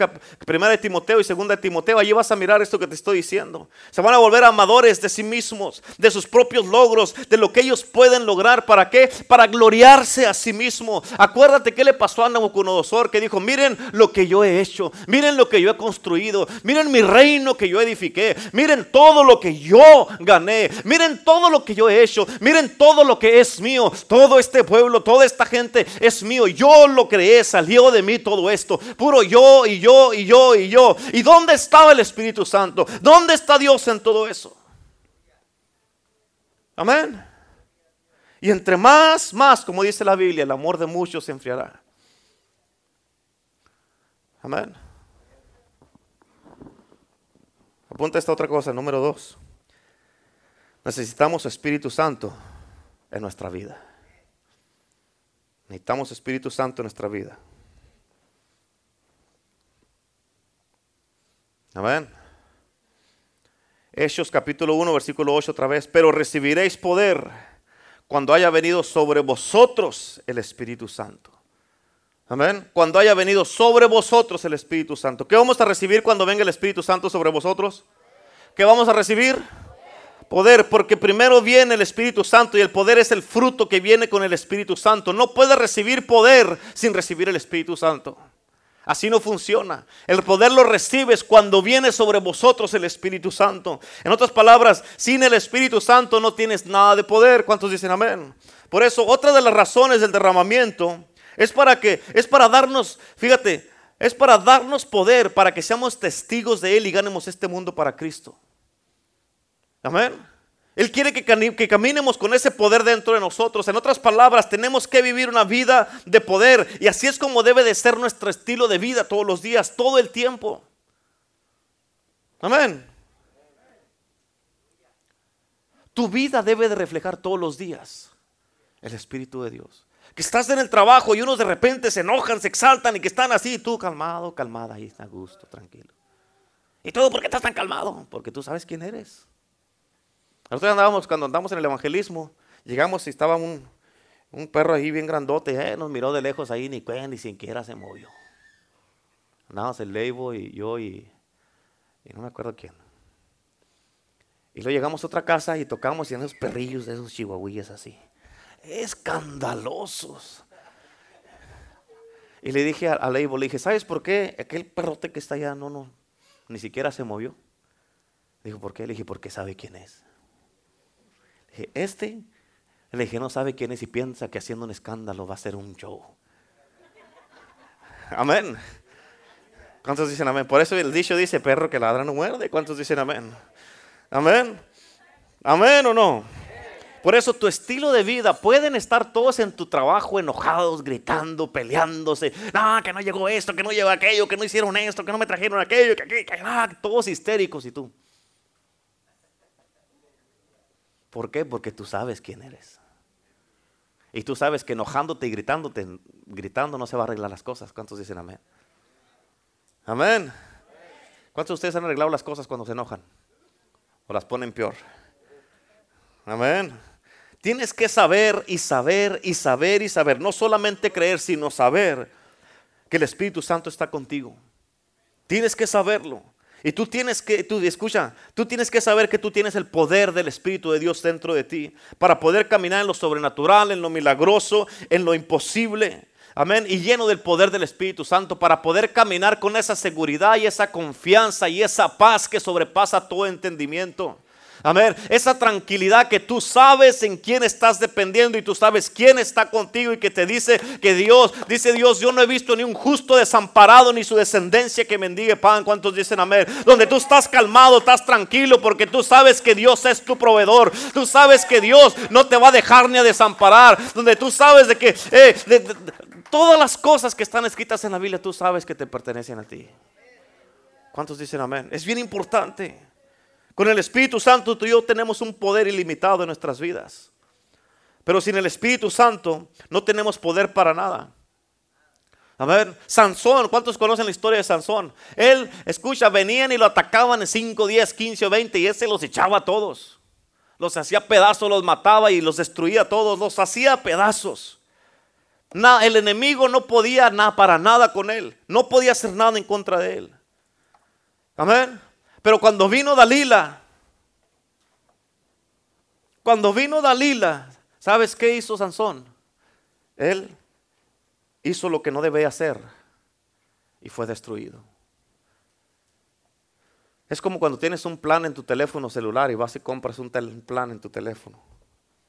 primera de Timoteo y segunda de Timoteo. Allí vas a mirar esto que te estoy diciendo. Se van a volver amadores de sí mismos, de sus propios logros, de lo que ellos pueden lograr. ¿Para qué? Para gloriarse a sí mismo. Acuérdate qué le pasó a Nabucodonosor que dijo, miren lo que yo he hecho, miren lo que yo he construido, miren mi reino que yo edifiqué, miren todo lo que yo gané, miren todo lo que yo he hecho, miren todo lo que es mío, todo este pueblo, toda esta gente es mío. Yo lo creé, salió de mí todo esto. Puro yo y yo y yo y yo. ¿Y dónde estaba el Espíritu Santo? ¿Dónde está Dios en todo eso? Amén. Y entre más, más, como dice la Biblia, el amor de muchos se enfriará. Amén. Apunta esta otra cosa, número dos. Necesitamos Espíritu Santo en nuestra vida. Necesitamos Espíritu Santo en nuestra vida. Amén. Hechos capítulo 1, versículo 8 otra vez. Pero recibiréis poder cuando haya venido sobre vosotros el Espíritu Santo. Amén. Cuando haya venido sobre vosotros el Espíritu Santo. ¿Qué vamos a recibir cuando venga el Espíritu Santo sobre vosotros? ¿Qué vamos a recibir? Poder, porque primero viene el Espíritu Santo y el poder es el fruto que viene con el Espíritu Santo. No puede recibir poder sin recibir el Espíritu Santo. Así no funciona. El poder lo recibes cuando viene sobre vosotros el Espíritu Santo. En otras palabras, sin el Espíritu Santo no tienes nada de poder. ¿Cuántos dicen amén? Por eso, otra de las razones del derramamiento es para que, es para darnos, fíjate, es para darnos poder, para que seamos testigos de Él y ganemos este mundo para Cristo. Amén. Él quiere que, caminemos con ese poder dentro de nosotros. En otras palabras, tenemos que vivir una vida de poder. Y así es como debe de ser nuestro estilo de vida todos los días, todo el tiempo. Amén. Tu vida debe de reflejar todos los días el Espíritu de Dios que estás en el trabajo y unos de repente se enojan, se exaltan y que están así, tú calmado, calmada, ahí a gusto, tranquilo. ¿Y todo por qué estás tan calmado? Porque tú sabes quién eres. Nosotros andábamos, cuando andamos en el evangelismo, llegamos y estaba un, perro ahí bien grandote, eh, nos miró de lejos ahí, ni cuen, ni siquiera se movió. Andábamos el Leibo y yo y, no me acuerdo quién. Y luego llegamos a otra casa y tocamos y esos perrillos de esos chihuahuillas así escandalosos. Y le dije a, Leibo, le dije, ¿sabes por qué aquel perrote que está allá no, no, ni siquiera se movió? Dijo, ¿por qué? Le dije, porque sabe quién es. Este, le dije, no sabe quién es y piensa que haciendo un escándalo va a ser un show. [LAUGHS] Amén. ¿Cuántos dicen amén? Por eso el dicho dice, perro que ladra no muerde. ¿Cuántos dicen amén? Amén. Amén o no. Por eso tu estilo de vida, pueden estar todos en tu trabajo enojados, gritando, peleándose. No, que no llegó esto, que no llegó aquello, que no hicieron esto, que no me trajeron aquello, que, que, que ah, todos histéricos y tú. ¿Por qué? Porque tú sabes quién eres. Y tú sabes que enojándote y gritándote, gritando no se va a arreglar las cosas. ¿Cuántos dicen amén? Amén. ¿Cuántos de ustedes han arreglado las cosas cuando se enojan? ¿O las ponen peor? Amén. Tienes que saber y saber y saber y saber. No solamente creer, sino saber que el Espíritu Santo está contigo. Tienes que saberlo. Y tú tienes que, escucha, tú tienes que saber que tú tienes el poder del Espíritu de Dios dentro de ti para poder caminar en lo sobrenatural, en lo milagroso, en lo imposible. Amén. Y lleno del poder del Espíritu Santo para poder caminar con esa seguridad y esa confianza y esa paz que sobrepasa todo entendimiento. Amén. Esa tranquilidad que tú sabes en quién estás dependiendo y tú sabes quién está contigo y que te dice que Dios, dice Dios, yo no he visto ni un justo desamparado ni su descendencia que mendigue pan. ¿Cuántos dicen amén? Donde tú estás calmado, estás tranquilo porque tú sabes que Dios es tu proveedor. Tú sabes que Dios no te va a dejar ni a desamparar. Donde tú sabes de que eh, todas las cosas que están escritas en la Biblia, tú sabes que te pertenecen a ti. ¿Cuántos dicen amén? Es bien importante. Con el Espíritu Santo tú y yo tenemos un poder ilimitado en nuestras vidas. Pero sin el Espíritu Santo no tenemos poder para nada. A ver, Sansón, ¿cuántos conocen la historia de Sansón? Él, escucha, venían y lo atacaban en 5, 10, 15 o 20 y él se los echaba a todos. Los hacía pedazos, los mataba y los destruía a todos, los hacía pedazos. Nada, el enemigo no podía nada para nada con él, no podía hacer nada en contra de él. Amén. Pero cuando vino Dalila, cuando vino Dalila, ¿sabes qué hizo Sansón? Él hizo lo que no debía hacer y fue destruido. Es como cuando tienes un plan en tu teléfono celular y vas y compras un plan en tu teléfono.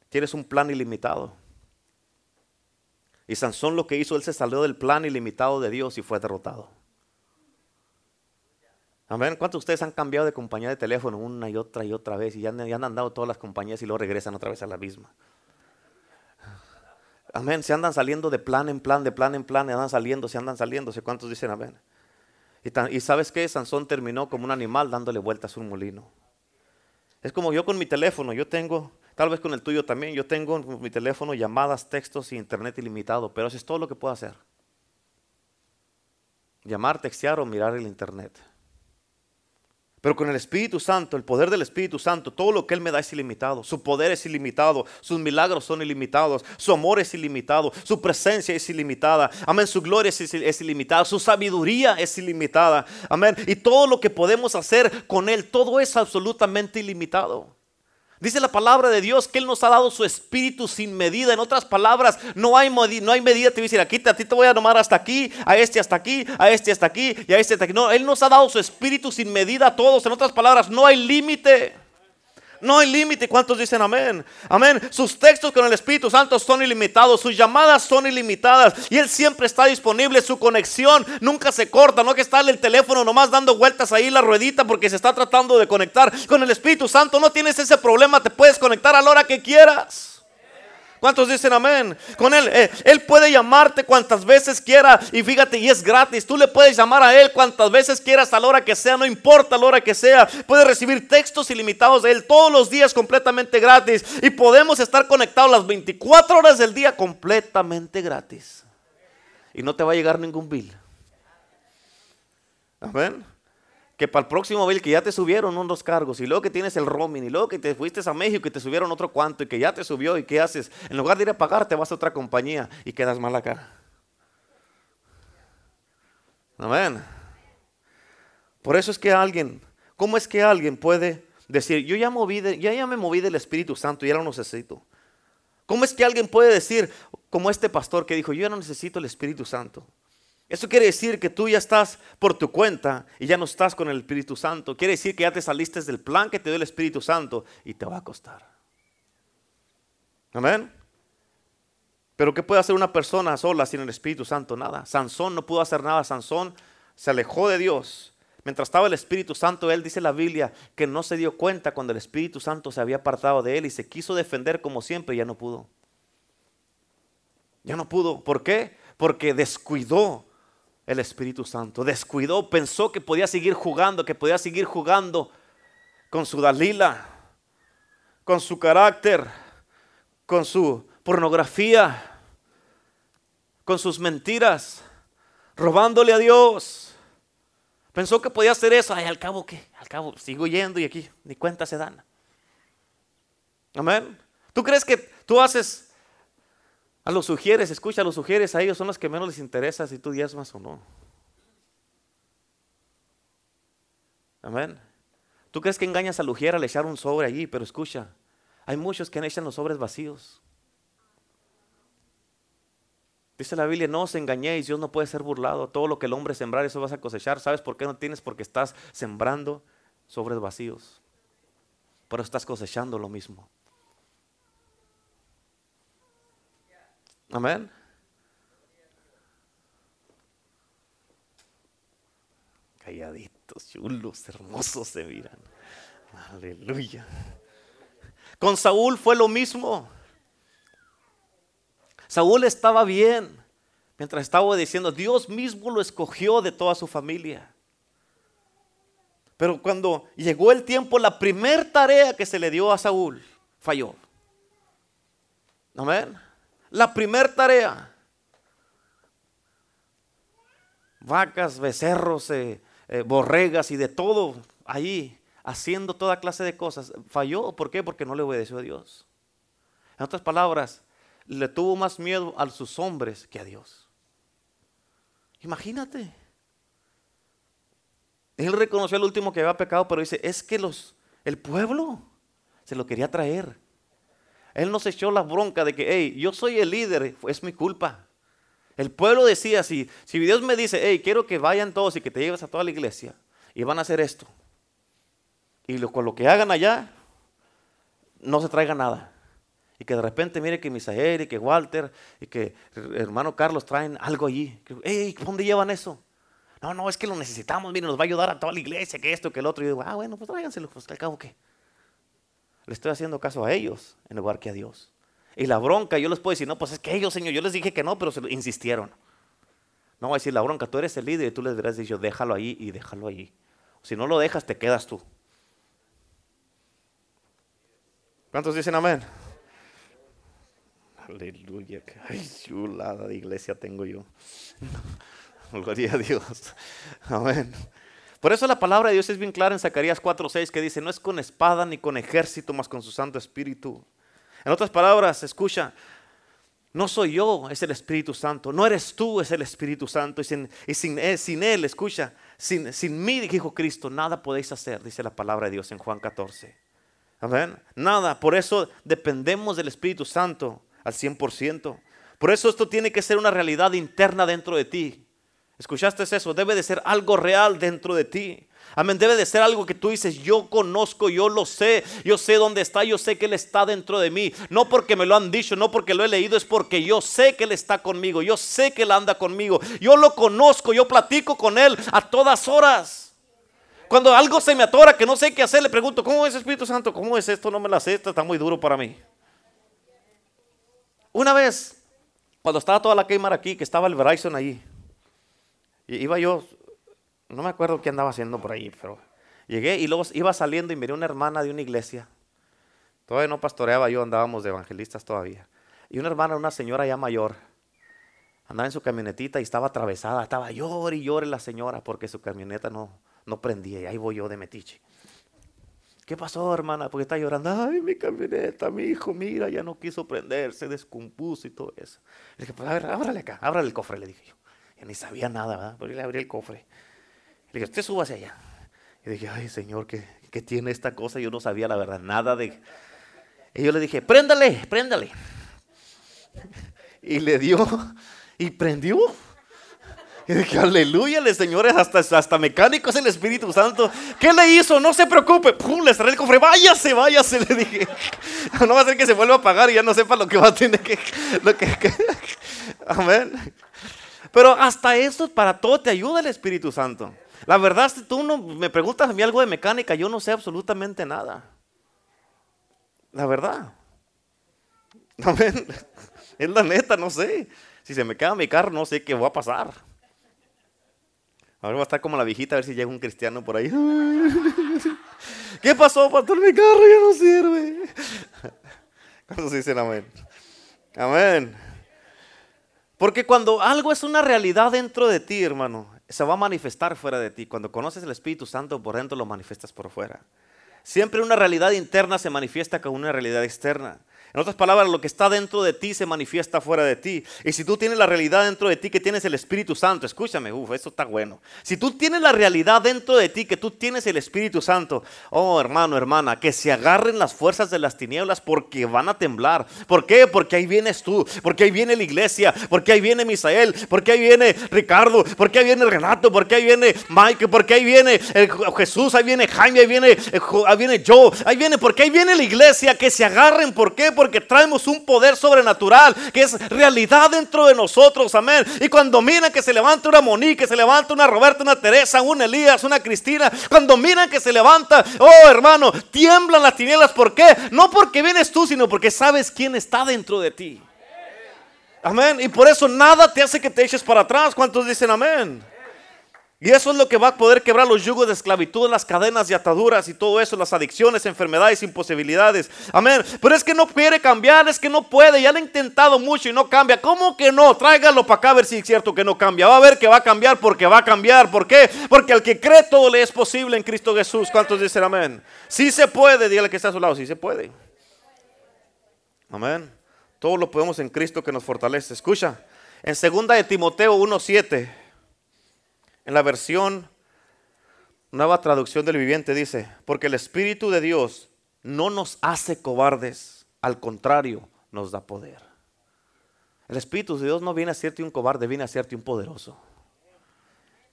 Tienes un plan ilimitado. Y Sansón lo que hizo, él se salió del plan ilimitado de Dios y fue derrotado. Amén. ¿Cuántos de ustedes han cambiado de compañía de teléfono una y otra y otra vez y ya, han andado todas las compañías y luego regresan otra vez a la misma? Amén. Se andan saliendo de plan en plan, de plan en plan, y andan saliendo, se andan saliendo. ¿Cuántos dicen amén? Y, sabes qué? Sansón terminó como un animal dándole vueltas a un molino. Es como yo con mi teléfono, yo tengo, tal vez con el tuyo también, yo tengo en mi teléfono llamadas, textos y internet ilimitado, pero eso es todo lo que puedo hacer. Llamar, textear o mirar el internet. Pero con el Espíritu Santo, el poder del Espíritu Santo, todo lo que Él me da es ilimitado. Su poder es ilimitado, sus milagros son ilimitados, su amor es ilimitado, su presencia es ilimitada. Amén, su gloria es, es ilimitada, su sabiduría es ilimitada. Amén. Y todo lo que podemos hacer con Él, todo es absolutamente ilimitado. Dice la palabra de Dios que Él nos ha dado su espíritu sin medida. En otras palabras, no hay, no hay medida. Te voy a decir, aquí a ti te voy a nomar hasta aquí, a este hasta aquí, a este hasta aquí y a este hasta aquí. No, Él nos ha dado su espíritu sin medida a todos. En otras palabras, no hay límite. No hay límite. ¿Cuántos dicen amén? Amén. Sus textos con el Espíritu Santo son ilimitados. Sus llamadas son ilimitadas. Y Él siempre está disponible. Su conexión nunca se corta. No que está en el teléfono nomás dando vueltas ahí la ruedita porque se está tratando de conectar. Con el Espíritu Santo no tienes ese problema. Te puedes conectar a la hora que quieras. ¿Cuántos dicen amén? Con Él, eh, Él puede llamarte cuantas veces quiera y fíjate, y es gratis. Tú le puedes llamar a Él cuantas veces quieras a la hora que sea, no importa la hora que sea. Puedes recibir textos ilimitados de Él todos los días completamente gratis. Y podemos estar conectados las 24 horas del día completamente gratis. Y no te va a llegar ningún bill. Amén. Que para el próximo bill que ya te subieron unos cargos y luego que tienes el roaming y luego que te fuiste a México y te subieron otro cuanto y que ya te subió y qué haces. En lugar de ir a pagar te vas a otra compañía y quedas mal acá. Amén. Por eso es que alguien, ¿cómo es que alguien puede decir, yo ya, moví de- ya, ya me moví del Espíritu Santo y ya lo necesito? ¿Cómo es que alguien puede decir, como este pastor que dijo, yo no necesito el Espíritu Santo? Eso quiere decir que tú ya estás por tu cuenta y ya no estás con el Espíritu Santo. Quiere decir que ya te saliste del plan que te dio el Espíritu Santo y te va a costar. Amén. Pero ¿qué puede hacer una persona sola sin el Espíritu Santo? Nada. Sansón no pudo hacer nada. Sansón se alejó de Dios. Mientras estaba el Espíritu Santo, él dice la Biblia que no se dio cuenta cuando el Espíritu Santo se había apartado de él y se quiso defender como siempre y ya no pudo. Ya no pudo. ¿Por qué? Porque descuidó el Espíritu Santo. Descuidó, pensó que podía seguir jugando, que podía seguir jugando con su Dalila, con su carácter, con su pornografía, con sus mentiras, robándole a Dios. Pensó que podía hacer eso. Ay, al cabo, ¿qué? Al cabo, sigo yendo y aquí ni cuenta se dan. Amén. ¿Tú crees que tú haces a los sugieres, escucha, a los sugieres, a ellos son los que menos les interesa si tú diezmas o no. Amén. ¿Tú crees que engañas al ujier al echar un sobre allí? Pero escucha, hay muchos que echan los sobres vacíos. Dice la Biblia, no os engañéis, Dios no puede ser burlado. Todo lo que el hombre sembrar, eso vas a cosechar. ¿Sabes por qué no tienes? Porque estás sembrando sobres vacíos. Pero estás cosechando lo mismo. Amén. Calladitos, chulos, hermosos se miran. Aleluya. Con Saúl fue lo mismo. Saúl estaba bien mientras estaba obedeciendo. Dios mismo lo escogió de toda su familia. Pero cuando llegó el tiempo, la primer tarea que se le dio a Saúl falló. Amén. La primer tarea. Vacas, becerros, eh, eh, borregas y de todo ahí, haciendo toda clase de cosas. Falló. ¿Por qué? Porque no le obedeció a Dios. En otras palabras, le tuvo más miedo a sus hombres que a Dios. Imagínate. Él reconoció al último que había pecado, pero dice, es que los, el pueblo se lo quería traer. Él nos echó la bronca de que, hey, yo soy el líder, es mi culpa. El pueblo decía, si, si Dios me dice, hey, quiero que vayan todos y que te lleves a toda la iglesia, y van a hacer esto. Y con lo que hagan allá, no se traiga nada. Y que de repente mire que Misael y que Walter y que hermano Carlos traen algo allí. Hey, ¿dónde llevan eso? No, no, es que lo necesitamos, mire, nos va a ayudar a toda la iglesia, que esto, que el otro. Y digo, ah, bueno, pues tráiganselo, pues al cabo que. Le estoy haciendo caso a ellos en lugar que a Dios. Y la bronca, yo les puedo decir, no, pues es que ellos, Señor, yo les dije que no, pero se insistieron. No voy a decir la bronca, tú eres el líder y tú les hubieras dicho, déjalo ahí y déjalo ahí. Si no lo dejas, te quedas tú. ¿Cuántos dicen amén? Aleluya. Ay, chulada de iglesia tengo yo. [LAUGHS] Gloria a Dios. Amén. Por eso la palabra de Dios es bien clara en Zacarías 4:6 que dice, no es con espada ni con ejército, mas con su Santo Espíritu. En otras palabras, escucha, no soy yo, es el Espíritu Santo. No eres tú, es el Espíritu Santo. Y sin, él, sin él, escucha, sin, sin mí, dijo Cristo, nada podéis hacer, dice la palabra de Dios en Juan 14. Amén. Nada, por eso dependemos del Espíritu Santo al 100%. Por eso esto tiene que ser una realidad interna dentro de ti. ¿Escuchaste eso? Debe de ser algo real dentro de ti. Amén, debe de ser algo que tú dices, yo conozco, yo lo sé, yo sé dónde está, yo sé que Él está dentro de mí. No porque me lo han dicho, no porque lo he leído, es porque yo sé que Él está conmigo, yo sé que Él anda conmigo, yo lo conozco, yo platico con Él a todas horas. Cuando algo se me atora, que no sé qué hacer, le pregunto, ¿cómo es Espíritu Santo? ¿Cómo es esto? No me la sé, está muy duro para mí. Una vez, cuando estaba toda la queimar aquí, que estaba el Verizon ahí, iba yo, no me acuerdo qué andaba haciendo por ahí, pero llegué y luego iba saliendo y miré una hermana de una iglesia. Todavía no pastoreaba yo, andábamos de evangelistas todavía. Y una hermana, una señora ya mayor, andaba en su camionetita y estaba atravesada, estaba llore y llore la señora porque su camioneta no, no prendía y ahí voy yo de metiche. ¿Qué pasó, hermana? Porque está llorando. Ay, mi camioneta, mi hijo, mira, ya no quiso prender, se descompuso y todo eso. Le dije, pues a ver, ábrale acá, ábrale el cofre, le dije yo. Ya ni sabía nada, ¿verdad? Pero le abrí el cofre. Le dije, usted hacia allá. Y dije, ay, Señor, ¿qué, ¿qué, tiene esta cosa? Yo no sabía la verdad, nada de... Y yo le dije, préndale, préndale. Y le dio, y prendió. Y dije, aleluya, le señores, hasta, hasta mecánico es el Espíritu Santo. ¿Qué le hizo? No se preocupe. Pum, le cerré el cofre. Váyase, váyase, le dije. [LAUGHS] No va a ser que se vuelva a pagar y ya no sepa lo que va a tener que. Lo que, [LAUGHS] Amén. Pero hasta eso, para todo te ayuda el Espíritu Santo. La verdad, si tú no me preguntas a mí algo de mecánica, yo no sé absolutamente nada. La verdad. [LAUGHS] Amén. Es la neta, no sé. Si se me queda mi carro, no sé qué va a pasar. Ahora va a estar como la viejita a ver si llega un cristiano por ahí. [LAUGHS] ¿Qué pasó, pastor? Mi carro ya no sirve. [LAUGHS] ¿Cuántos dicen amén? Amén. Porque cuando algo es una realidad dentro de ti, hermano, se va a manifestar fuera de ti. Cuando conoces el Espíritu Santo por dentro, lo manifiestas por fuera. Siempre una realidad interna se manifiesta con una realidad externa. En otras palabras, lo que está dentro de ti se manifiesta fuera de ti. Y si tú tienes la realidad dentro de ti que tienes el Espíritu Santo, escúchame, uff, eso está bueno. Si tú tienes la realidad dentro de ti que tú tienes el Espíritu Santo, oh hermano, hermana, que se agarren las fuerzas de las tinieblas porque van a temblar. ¿Por qué? Porque ahí vienes tú, porque ahí viene la iglesia, porque ahí viene Misael, porque ahí viene Ricardo, porque ahí viene Renato, porque ahí viene Mike, porque ahí viene Jesús, ahí viene Jaime, ahí viene, ahí viene Joe, ahí viene, porque ahí viene la iglesia, que se agarren. ¿Por qué? porque traemos un poder sobrenatural que es realidad dentro de nosotros, amén. Y cuando miran que se levanta una Monique, que se levanta una Roberta, una Teresa, un Elías, una Cristina, cuando miran que se levanta, oh hermano, tiemblan las tinieblas, ¿por qué? No porque vienes tú, sino porque sabes quién está dentro de ti. Amén. Y por eso nada te hace que te eches para atrás. ¿Cuántos dicen amén? Y eso es lo que va a poder quebrar los yugos de esclavitud, las cadenas y ataduras y todo eso, las adicciones, enfermedades, imposibilidades. Amén. Pero es que no quiere cambiar, es que no puede. Ya lo ha intentado mucho y no cambia. ¿Cómo que no? Tráigalo para acá a ver si es cierto que no cambia. Va a ver que va a cambiar porque va a cambiar. ¿Por qué? Porque al que cree todo le es posible en Cristo Jesús. ¿Cuántos dicen amén? Sí se puede, dígale que está a su lado, sí se puede. Amén. Todo lo podemos en Cristo que nos fortalece. Escucha, en segunda de Timoteo 1.7 en la versión Nueva Traducción del Viviente dice, porque el Espíritu de Dios no nos hace cobardes, al contrario, nos da poder. El Espíritu de Dios no viene a hacerte un cobarde, viene a hacerte un poderoso.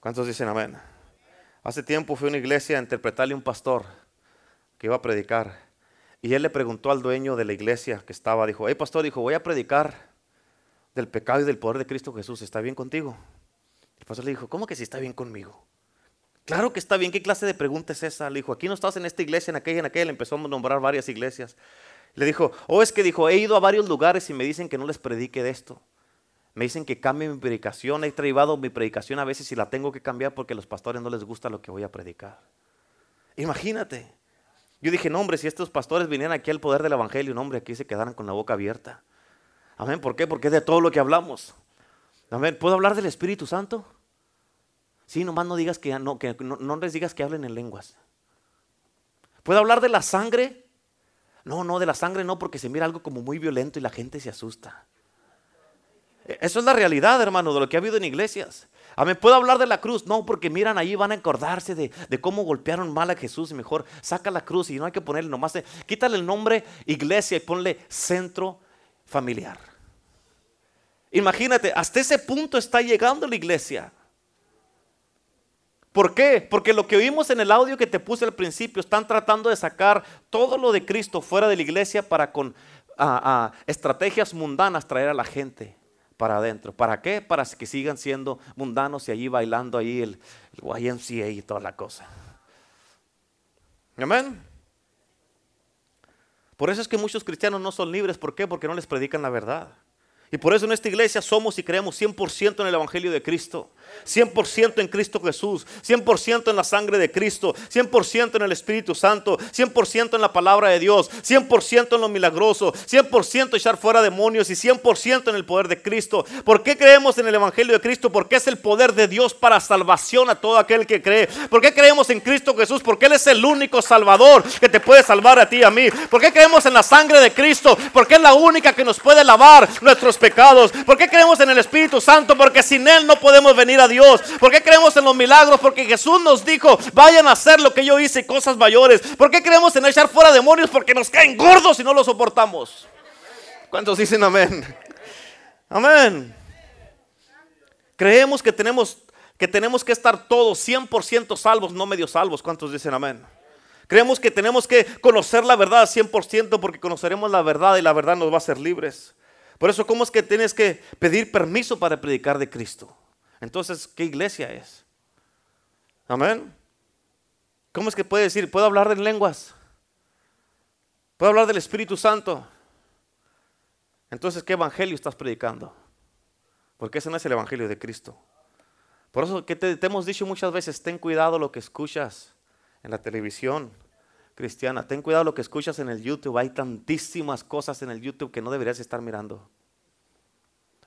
¿Cuántos dicen amén? Hace tiempo fui a una iglesia a interpretarle a un pastor que iba a predicar. Y él le preguntó al dueño de la iglesia que estaba, dijo, hey pastor, dijo, voy a predicar del pecado y del poder de Cristo Jesús. ¿Está bien contigo? El pastor le dijo, ¿cómo que si está bien conmigo? Claro que está bien, ¿qué clase de pregunta es esa? Le dijo, aquí no estás en esta iglesia, en aquella, en aquella. empezó a nombrar varias iglesias. Le dijo, oh, es que dijo, he ido a varios lugares y me dicen que no les predique de esto. Me dicen que cambie mi predicación. He traído mi predicación a veces y la tengo que cambiar porque a los pastores no les gusta lo que voy a predicar. Imagínate. Yo dije, no, hombre, si estos pastores vinieran aquí al poder del Evangelio, no, hombre, aquí se quedaran con la boca abierta. Amén. ¿Por qué? Porque es de todo lo que hablamos. Amén. ¿Puedo hablar del Espíritu Santo? Sí, nomás no digas que no, que no, les digas que hablen en lenguas. ¿Puedo hablar de la sangre? No, no, de la sangre no, porque se mira algo como muy violento y la gente se asusta. E, eso es la realidad, hermano, de lo que ha habido en iglesias. Amén. ¿Puedo hablar de la cruz? No, porque miran ahí, van a acordarse de, de, cómo golpearon mal a Jesús y mejor saca la cruz y no hay que ponerle nomás, de, quítale el nombre iglesia y ponle centro familiar. Imagínate, hasta ese punto está llegando la iglesia. ¿Por qué? Porque lo que oímos en el audio que te puse al principio, están tratando de sacar todo lo de Cristo fuera de la iglesia para con estrategias mundanas traer a la gente para adentro. ¿Para qué? Para que sigan siendo mundanos y allí bailando ahí el, el YMCA y toda la cosa. Amén. Por eso es que muchos cristianos no son libres. ¿Por qué? Porque no les predican la verdad. Y por eso en esta iglesia somos y creemos 100% en el Evangelio de Cristo. 100% en Cristo Jesús, 100% en la sangre de Cristo, 100% en el Espíritu Santo, 100% en la palabra de Dios, 100% en lo milagroso, 100% echar fuera demonios y 100% en el poder de Cristo. ¿Por qué creemos en el Evangelio de Cristo? Porque es el poder de Dios para salvación a todo aquel que cree. ¿Por qué creemos en Cristo Jesús? Porque Él es el único Salvador que te puede salvar a ti y a mí. ¿Por qué creemos en la sangre de Cristo? Porque es la única que nos puede lavar nuestros pecados. ¿Por qué creemos en el Espíritu Santo? Porque sin Él no podemos venir a Dios. ¿Por qué creemos en los milagros? Porque Jesús nos dijo, vayan a hacer lo que yo hice, cosas mayores. ¿Por qué creemos en echar fuera demonios? Porque nos caen gordos y no lo soportamos. ¿Cuántos dicen amén? Amén. Creemos que tenemos que tenemos que estar todos 100% salvos, no medio salvos. ¿Cuántos dicen amén? Creemos que tenemos que conocer la verdad 100% porque conoceremos la verdad y la verdad nos va a hacer libres. Por eso, ¿cómo es que tienes que pedir permiso para predicar de Cristo? Entonces, ¿qué iglesia es? Amén. ¿Cómo es que puede decir, puedo hablar en lenguas? ¿Puedo hablar del Espíritu Santo? Entonces, ¿qué evangelio estás predicando? Porque ese no es el evangelio de Cristo. Por eso que te, te hemos dicho muchas veces, ten cuidado lo que escuchas en la televisión cristiana. Ten cuidado lo que escuchas en el YouTube. Hay tantísimas cosas en el YouTube que no deberías estar mirando.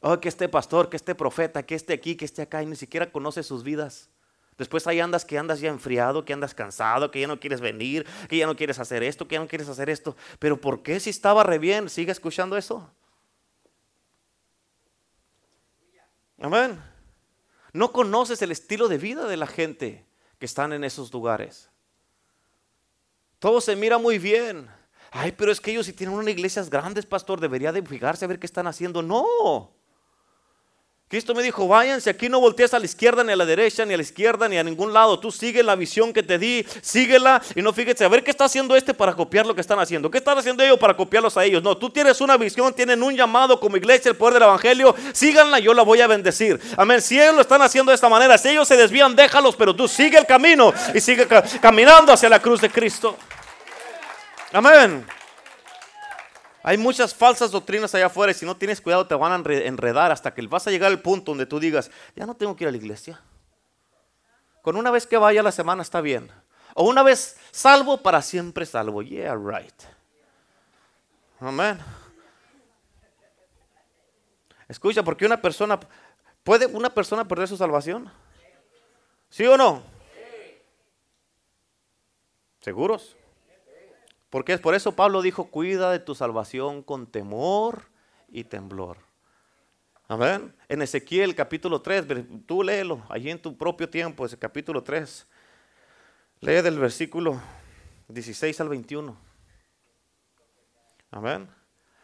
Oh, que este pastor, que este profeta, que este aquí, que este acá, y ni siquiera conoce sus vidas. Después ahí andas que andas ya enfriado, que andas cansado, que ya no quieres venir, que ya no quieres hacer esto, que ya no quieres hacer esto. Pero ¿por qué si estaba re bien? ¿Sigue escuchando eso? Amén. No conoces el estilo de vida de la gente que están en esos lugares. Todo se mira muy bien. Ay, pero es que ellos si tienen unas iglesias grandes, pastor, debería de fijarse a ver qué están haciendo. No. Cristo me dijo, váyanse, aquí no voltees a la izquierda, ni a la derecha, ni a la izquierda, ni a ningún lado. Tú sigue la visión que te di, síguela y no fíjese a ver qué está haciendo este para copiar lo que están haciendo. ¿Qué están haciendo ellos para copiarlos a ellos? No, tú tienes una visión, tienen un llamado como iglesia, el poder del evangelio. Síganla, yo la voy a bendecir. Amén. Si ellos lo están haciendo de esta manera, si ellos se desvían, déjalos, pero tú sigue el camino y sigue caminando hacia la cruz de Cristo. Amén. Hay muchas falsas doctrinas allá afuera y si no tienes cuidado te van a enredar hasta que vas a llegar al punto donde tú digas, ya no tengo que ir a la iglesia. Con una vez que vaya la semana está bien. O una vez salvo, para siempre salvo. Yeah, right. Amén. Escucha, porque una persona, ¿puede una persona perder su salvación? ¿Sí o no? ¿Seguros? Porque es por eso Pablo dijo, cuida de tu salvación con temor y temblor. Amén. En Ezequiel capítulo 3, tú léelo allí en tu propio tiempo, ese capítulo 3. Lee del versículo 16 al 21. Amén.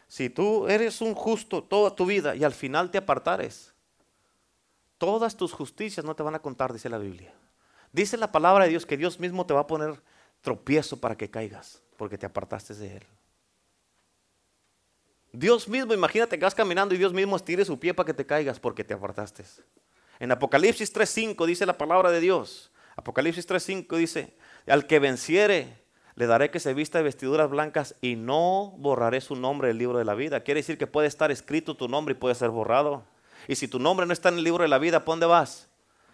Si tú eres un justo toda tu vida y al final te apartares, todas tus justicias no te van a contar, dice la Biblia. Dice la palabra de Dios que Dios mismo te va a poner tropiezo para que caigas porque te apartaste de Él. Dios mismo, imagínate que vas caminando y Dios mismo estire su pie para que te caigas porque te apartaste. En Apocalipsis 3.5 dice la palabra de Dios. Apocalipsis 3.5 dice, al que venciere, le daré que se vista de vestiduras blancas y no borraré su nombre del libro de la vida. Quiere decir que puede estar escrito tu nombre y puede ser borrado. Y si tu nombre no está en el libro de la vida, ¿por dónde vas?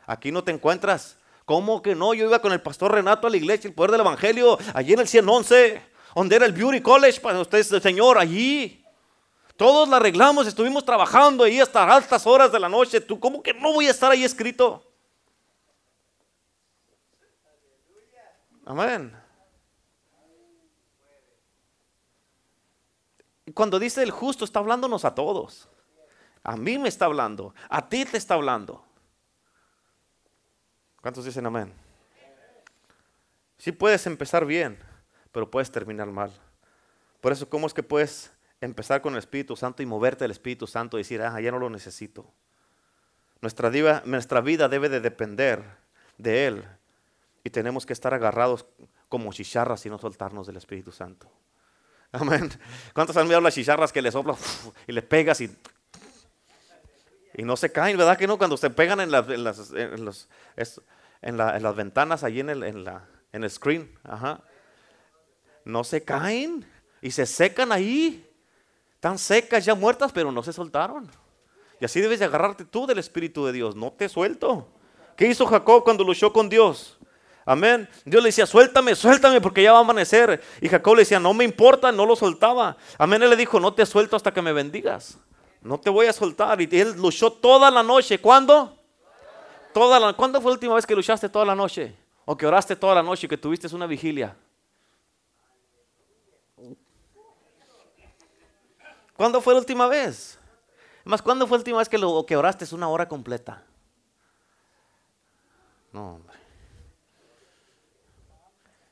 Aquí no te encuentras. ¿Cómo que no? Yo iba con el pastor Renato a la iglesia, el poder del evangelio, allí en el 111, donde era el Beauty College para ustedes, Señor, allí. Todos la arreglamos, estuvimos trabajando ahí hasta altas horas de la noche. ¿Tú cómo que no voy a estar ahí escrito? Amén. Cuando dice el justo, está hablándonos a todos. A mí me está hablando, a ti te está hablando. ¿Cuántos dicen amén? Sí puedes empezar bien, pero puedes terminar mal. Por eso, ¿cómo es que puedes empezar con el Espíritu Santo y moverte del Espíritu Santo y decir, ah, ya no lo necesito? Nuestra vida, nuestra vida debe de depender de Él y tenemos que estar agarrados como chicharras y no soltarnos del Espíritu Santo. Amén. ¿Cuántos han mirado las chicharras que le soplas y le pegas y, y no se caen? ¿Verdad que no? Cuando se pegan en, las, los, en, las ventanas, allí en el, en, la, en el screen, no se caen y se secan ahí. Están secas, ya muertas, pero no se soltaron. Y así debes de agarrarte tú del Espíritu de Dios. No te suelto. ¿Qué hizo Jacob cuando luchó con Dios? Amén. Dios le decía, suéltame, suéltame porque ya va a amanecer. Y Jacob le decía, no me importa, no lo soltaba. Amén. Él le dijo, no te suelto hasta que me bendigas. No te voy a soltar. Y él luchó toda la noche. ¿Cuándo? Toda la, ¿Cuándo fue la última vez que luchaste toda la noche? O que oraste toda la noche y que tuviste una vigilia. ¿Cuándo fue la última vez? Más, ¿cuándo fue la última vez que, lo, que oraste una hora completa? No, hombre.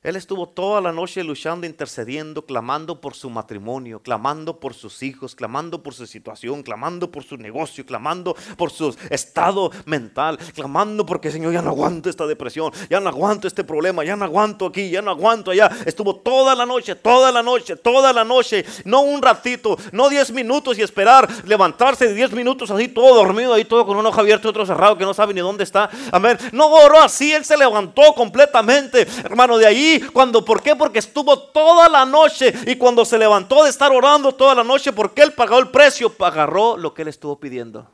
Él estuvo toda la noche luchando, intercediendo, clamando por su matrimonio, clamando por sus hijos, clamando por su situación, clamando por su negocio, clamando por su estado mental, clamando porque Señor ya no aguanto esta depresión, ya no aguanto este problema, ya no aguanto aquí, ya no aguanto allá. Estuvo toda la noche, toda la noche, toda la noche, no un ratito, no diez minutos y esperar levantarse de diez minutos así todo dormido ahí todo con un ojo abierto y otro cerrado que no sabe ni dónde está. Amén. No oró así, él se levantó completamente, hermano, de ahí cuando, ¿por qué? Porque estuvo toda la noche y cuando se levantó de estar orando toda la noche, porque él pagó el precio, agarró lo que él estuvo pidiendo.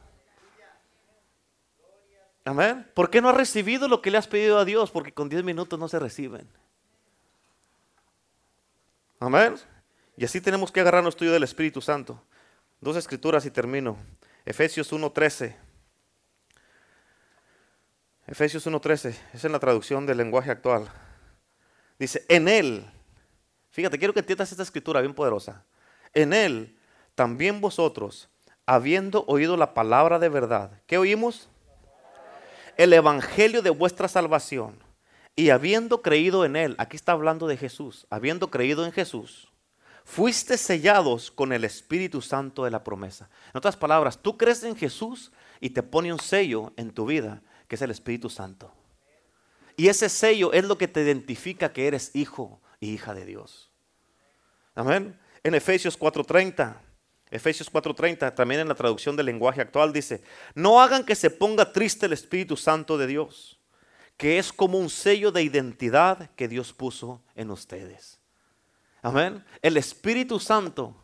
Amén. ¿Por qué no has recibido lo que le has pedido a Dios? Porque con 10 minutos no se reciben. Amén. Y así tenemos que agarrar nuestro del Espíritu Santo. Dos escrituras y termino. Efesios 1.13. Efesios 1.13. Es en la traducción del lenguaje actual. Dice, en Él, fíjate, quiero que entiendas esta escritura bien poderosa. En Él, también vosotros, habiendo oído la palabra de verdad, ¿qué oímos? El evangelio de vuestra salvación. Y habiendo creído en Él, aquí está hablando de Jesús, habiendo creído en Jesús, fuiste sellados con el Espíritu Santo de la promesa. En otras palabras, tú crees en Jesús y te pone un sello en tu vida, que es el Espíritu Santo. Y ese sello es lo que te identifica que eres hijo y hija de Dios. Amén. En Efesios 4:30, Efesios 4:30, también en la traducción del lenguaje actual dice, no hagan que se ponga triste el Espíritu Santo de Dios, que es como un sello de identidad que Dios puso en ustedes. Amén. El Espíritu Santo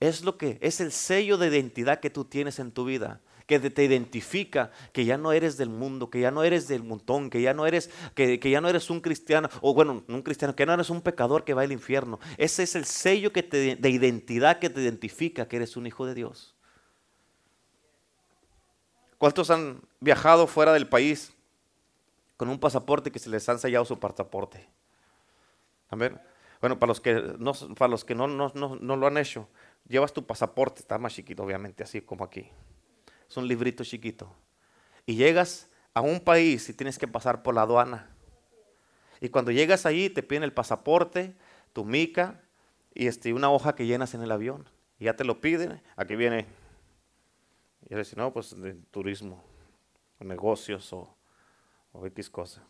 es lo que es el sello de identidad que tú tienes en tu vida que te identifica que ya no eres del mundo, que ya no eres del montón, que ya no eres, que, ya no eres un cristiano, o bueno, un cristiano, que no eres un pecador que va al infierno. Ese es el sello que te, de identidad que te identifica que eres un hijo de Dios. ¿Cuántos han viajado fuera del país con un pasaporte que se les han sellado su pasaporte? A ver, bueno, para los que no, para los que no, no, no lo han hecho, llevas tu pasaporte, está más chiquito obviamente, así como aquí es un librito chiquito. Y llegas a un país y tienes que pasar por la aduana. Y cuando llegas allí te piden el pasaporte, tu mica y este, una hoja que llenas en el avión. Y ya te lo piden, aquí viene. Y le no, pues de turismo, o negocios o, o X cosa.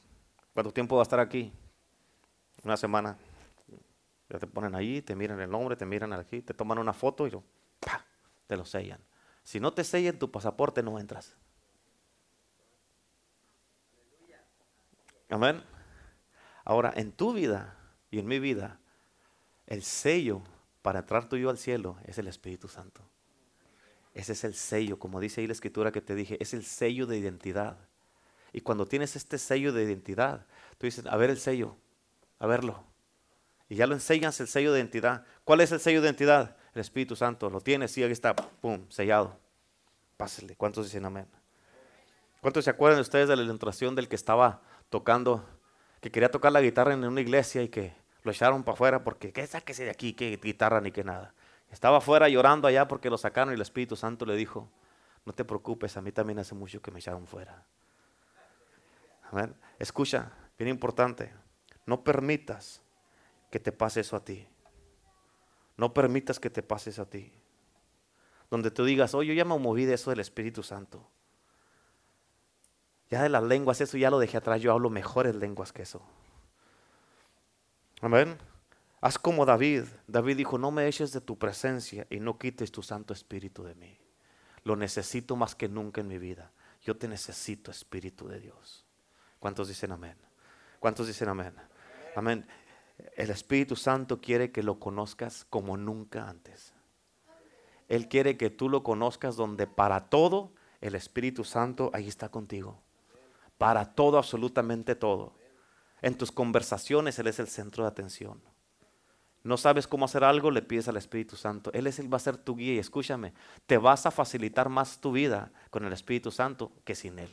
¿Cuánto tiempo va a estar aquí? Una semana. Ya te ponen ahí, te miran el nombre, te miran aquí, te toman una foto y te lo sellan. Si no te sellen tu pasaporte, no entras. Amén. Ahora, en tu vida y en mi vida, el sello para entrar tú y yo al cielo es el Espíritu Santo. Ese es el sello, como dice ahí la escritura que te dije, es el sello de identidad. Y cuando tienes este sello de identidad, tú dices, a ver el sello, a verlo. Y ya lo enseñas el sello de identidad. ¿Cuál es el sello de identidad? El Espíritu Santo. Lo tienes, sí, aquí está, pum, sellado. Pásale. ¿Cuántos dicen amén? ¿Cuántos se acuerdan ustedes de la ilustración del que estaba tocando, que quería tocar la guitarra en una iglesia y que lo echaron para afuera porque, ¿qué sáquese de aquí? ¿Qué guitarra ni qué nada? Estaba afuera llorando allá porque lo sacaron y el Espíritu Santo le dijo, no te preocupes, a mí también hace mucho que me echaron fuera. Amén. Escucha, bien importante, no permitas que te pase eso a ti. No permitas que te pase eso a ti. Donde tú digas, oh, yo ya me moví de eso del Espíritu Santo. Ya de las lenguas, eso ya lo dejé atrás. Yo hablo mejores lenguas que eso. Amén. Haz como David. David dijo, no me eches de tu presencia y no quites tu Santo Espíritu de mí. Lo necesito más que nunca en mi vida. Yo te necesito, Espíritu de Dios. ¿Cuántos dicen amén? ¿Cuántos dicen amén? Amén. El Espíritu Santo quiere que lo conozcas como nunca antes. Él quiere que tú lo conozcas donde para todo el Espíritu Santo ahí está contigo. Para todo, absolutamente todo. En tus conversaciones Él es el centro de atención no sabes cómo hacer algo, le pides al Espíritu Santo. Él es el va a ser tu guía y escúchame, te vas a facilitar más tu vida con el Espíritu Santo que sin Él.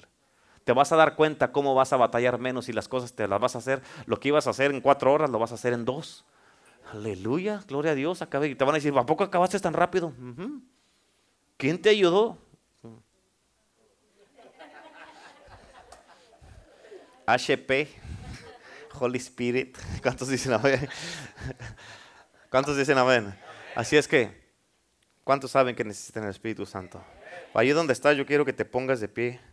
Te vas a dar cuenta cómo vas a batallar menos y las cosas te las vas a hacer. Lo que ibas a hacer en cuatro horas lo vas a hacer en dos. Aleluya, gloria a Dios. Y te van a decir, ¿a poco acabaste tan rápido? ¿Quién te ayudó? HP, Holy Spirit. ¿Cuántos dicen amén? ¿Cuántos dicen amén? Así es que, ¿cuántos saben que necesitan el Espíritu Santo? Allí donde estás, yo quiero que te pongas de pie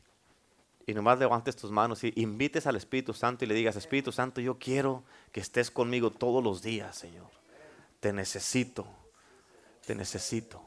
y nomás levantes tus manos y invites al Espíritu Santo y le digas, Espíritu Santo, yo quiero que estés conmigo todos los días, Señor. Te necesito, te necesito.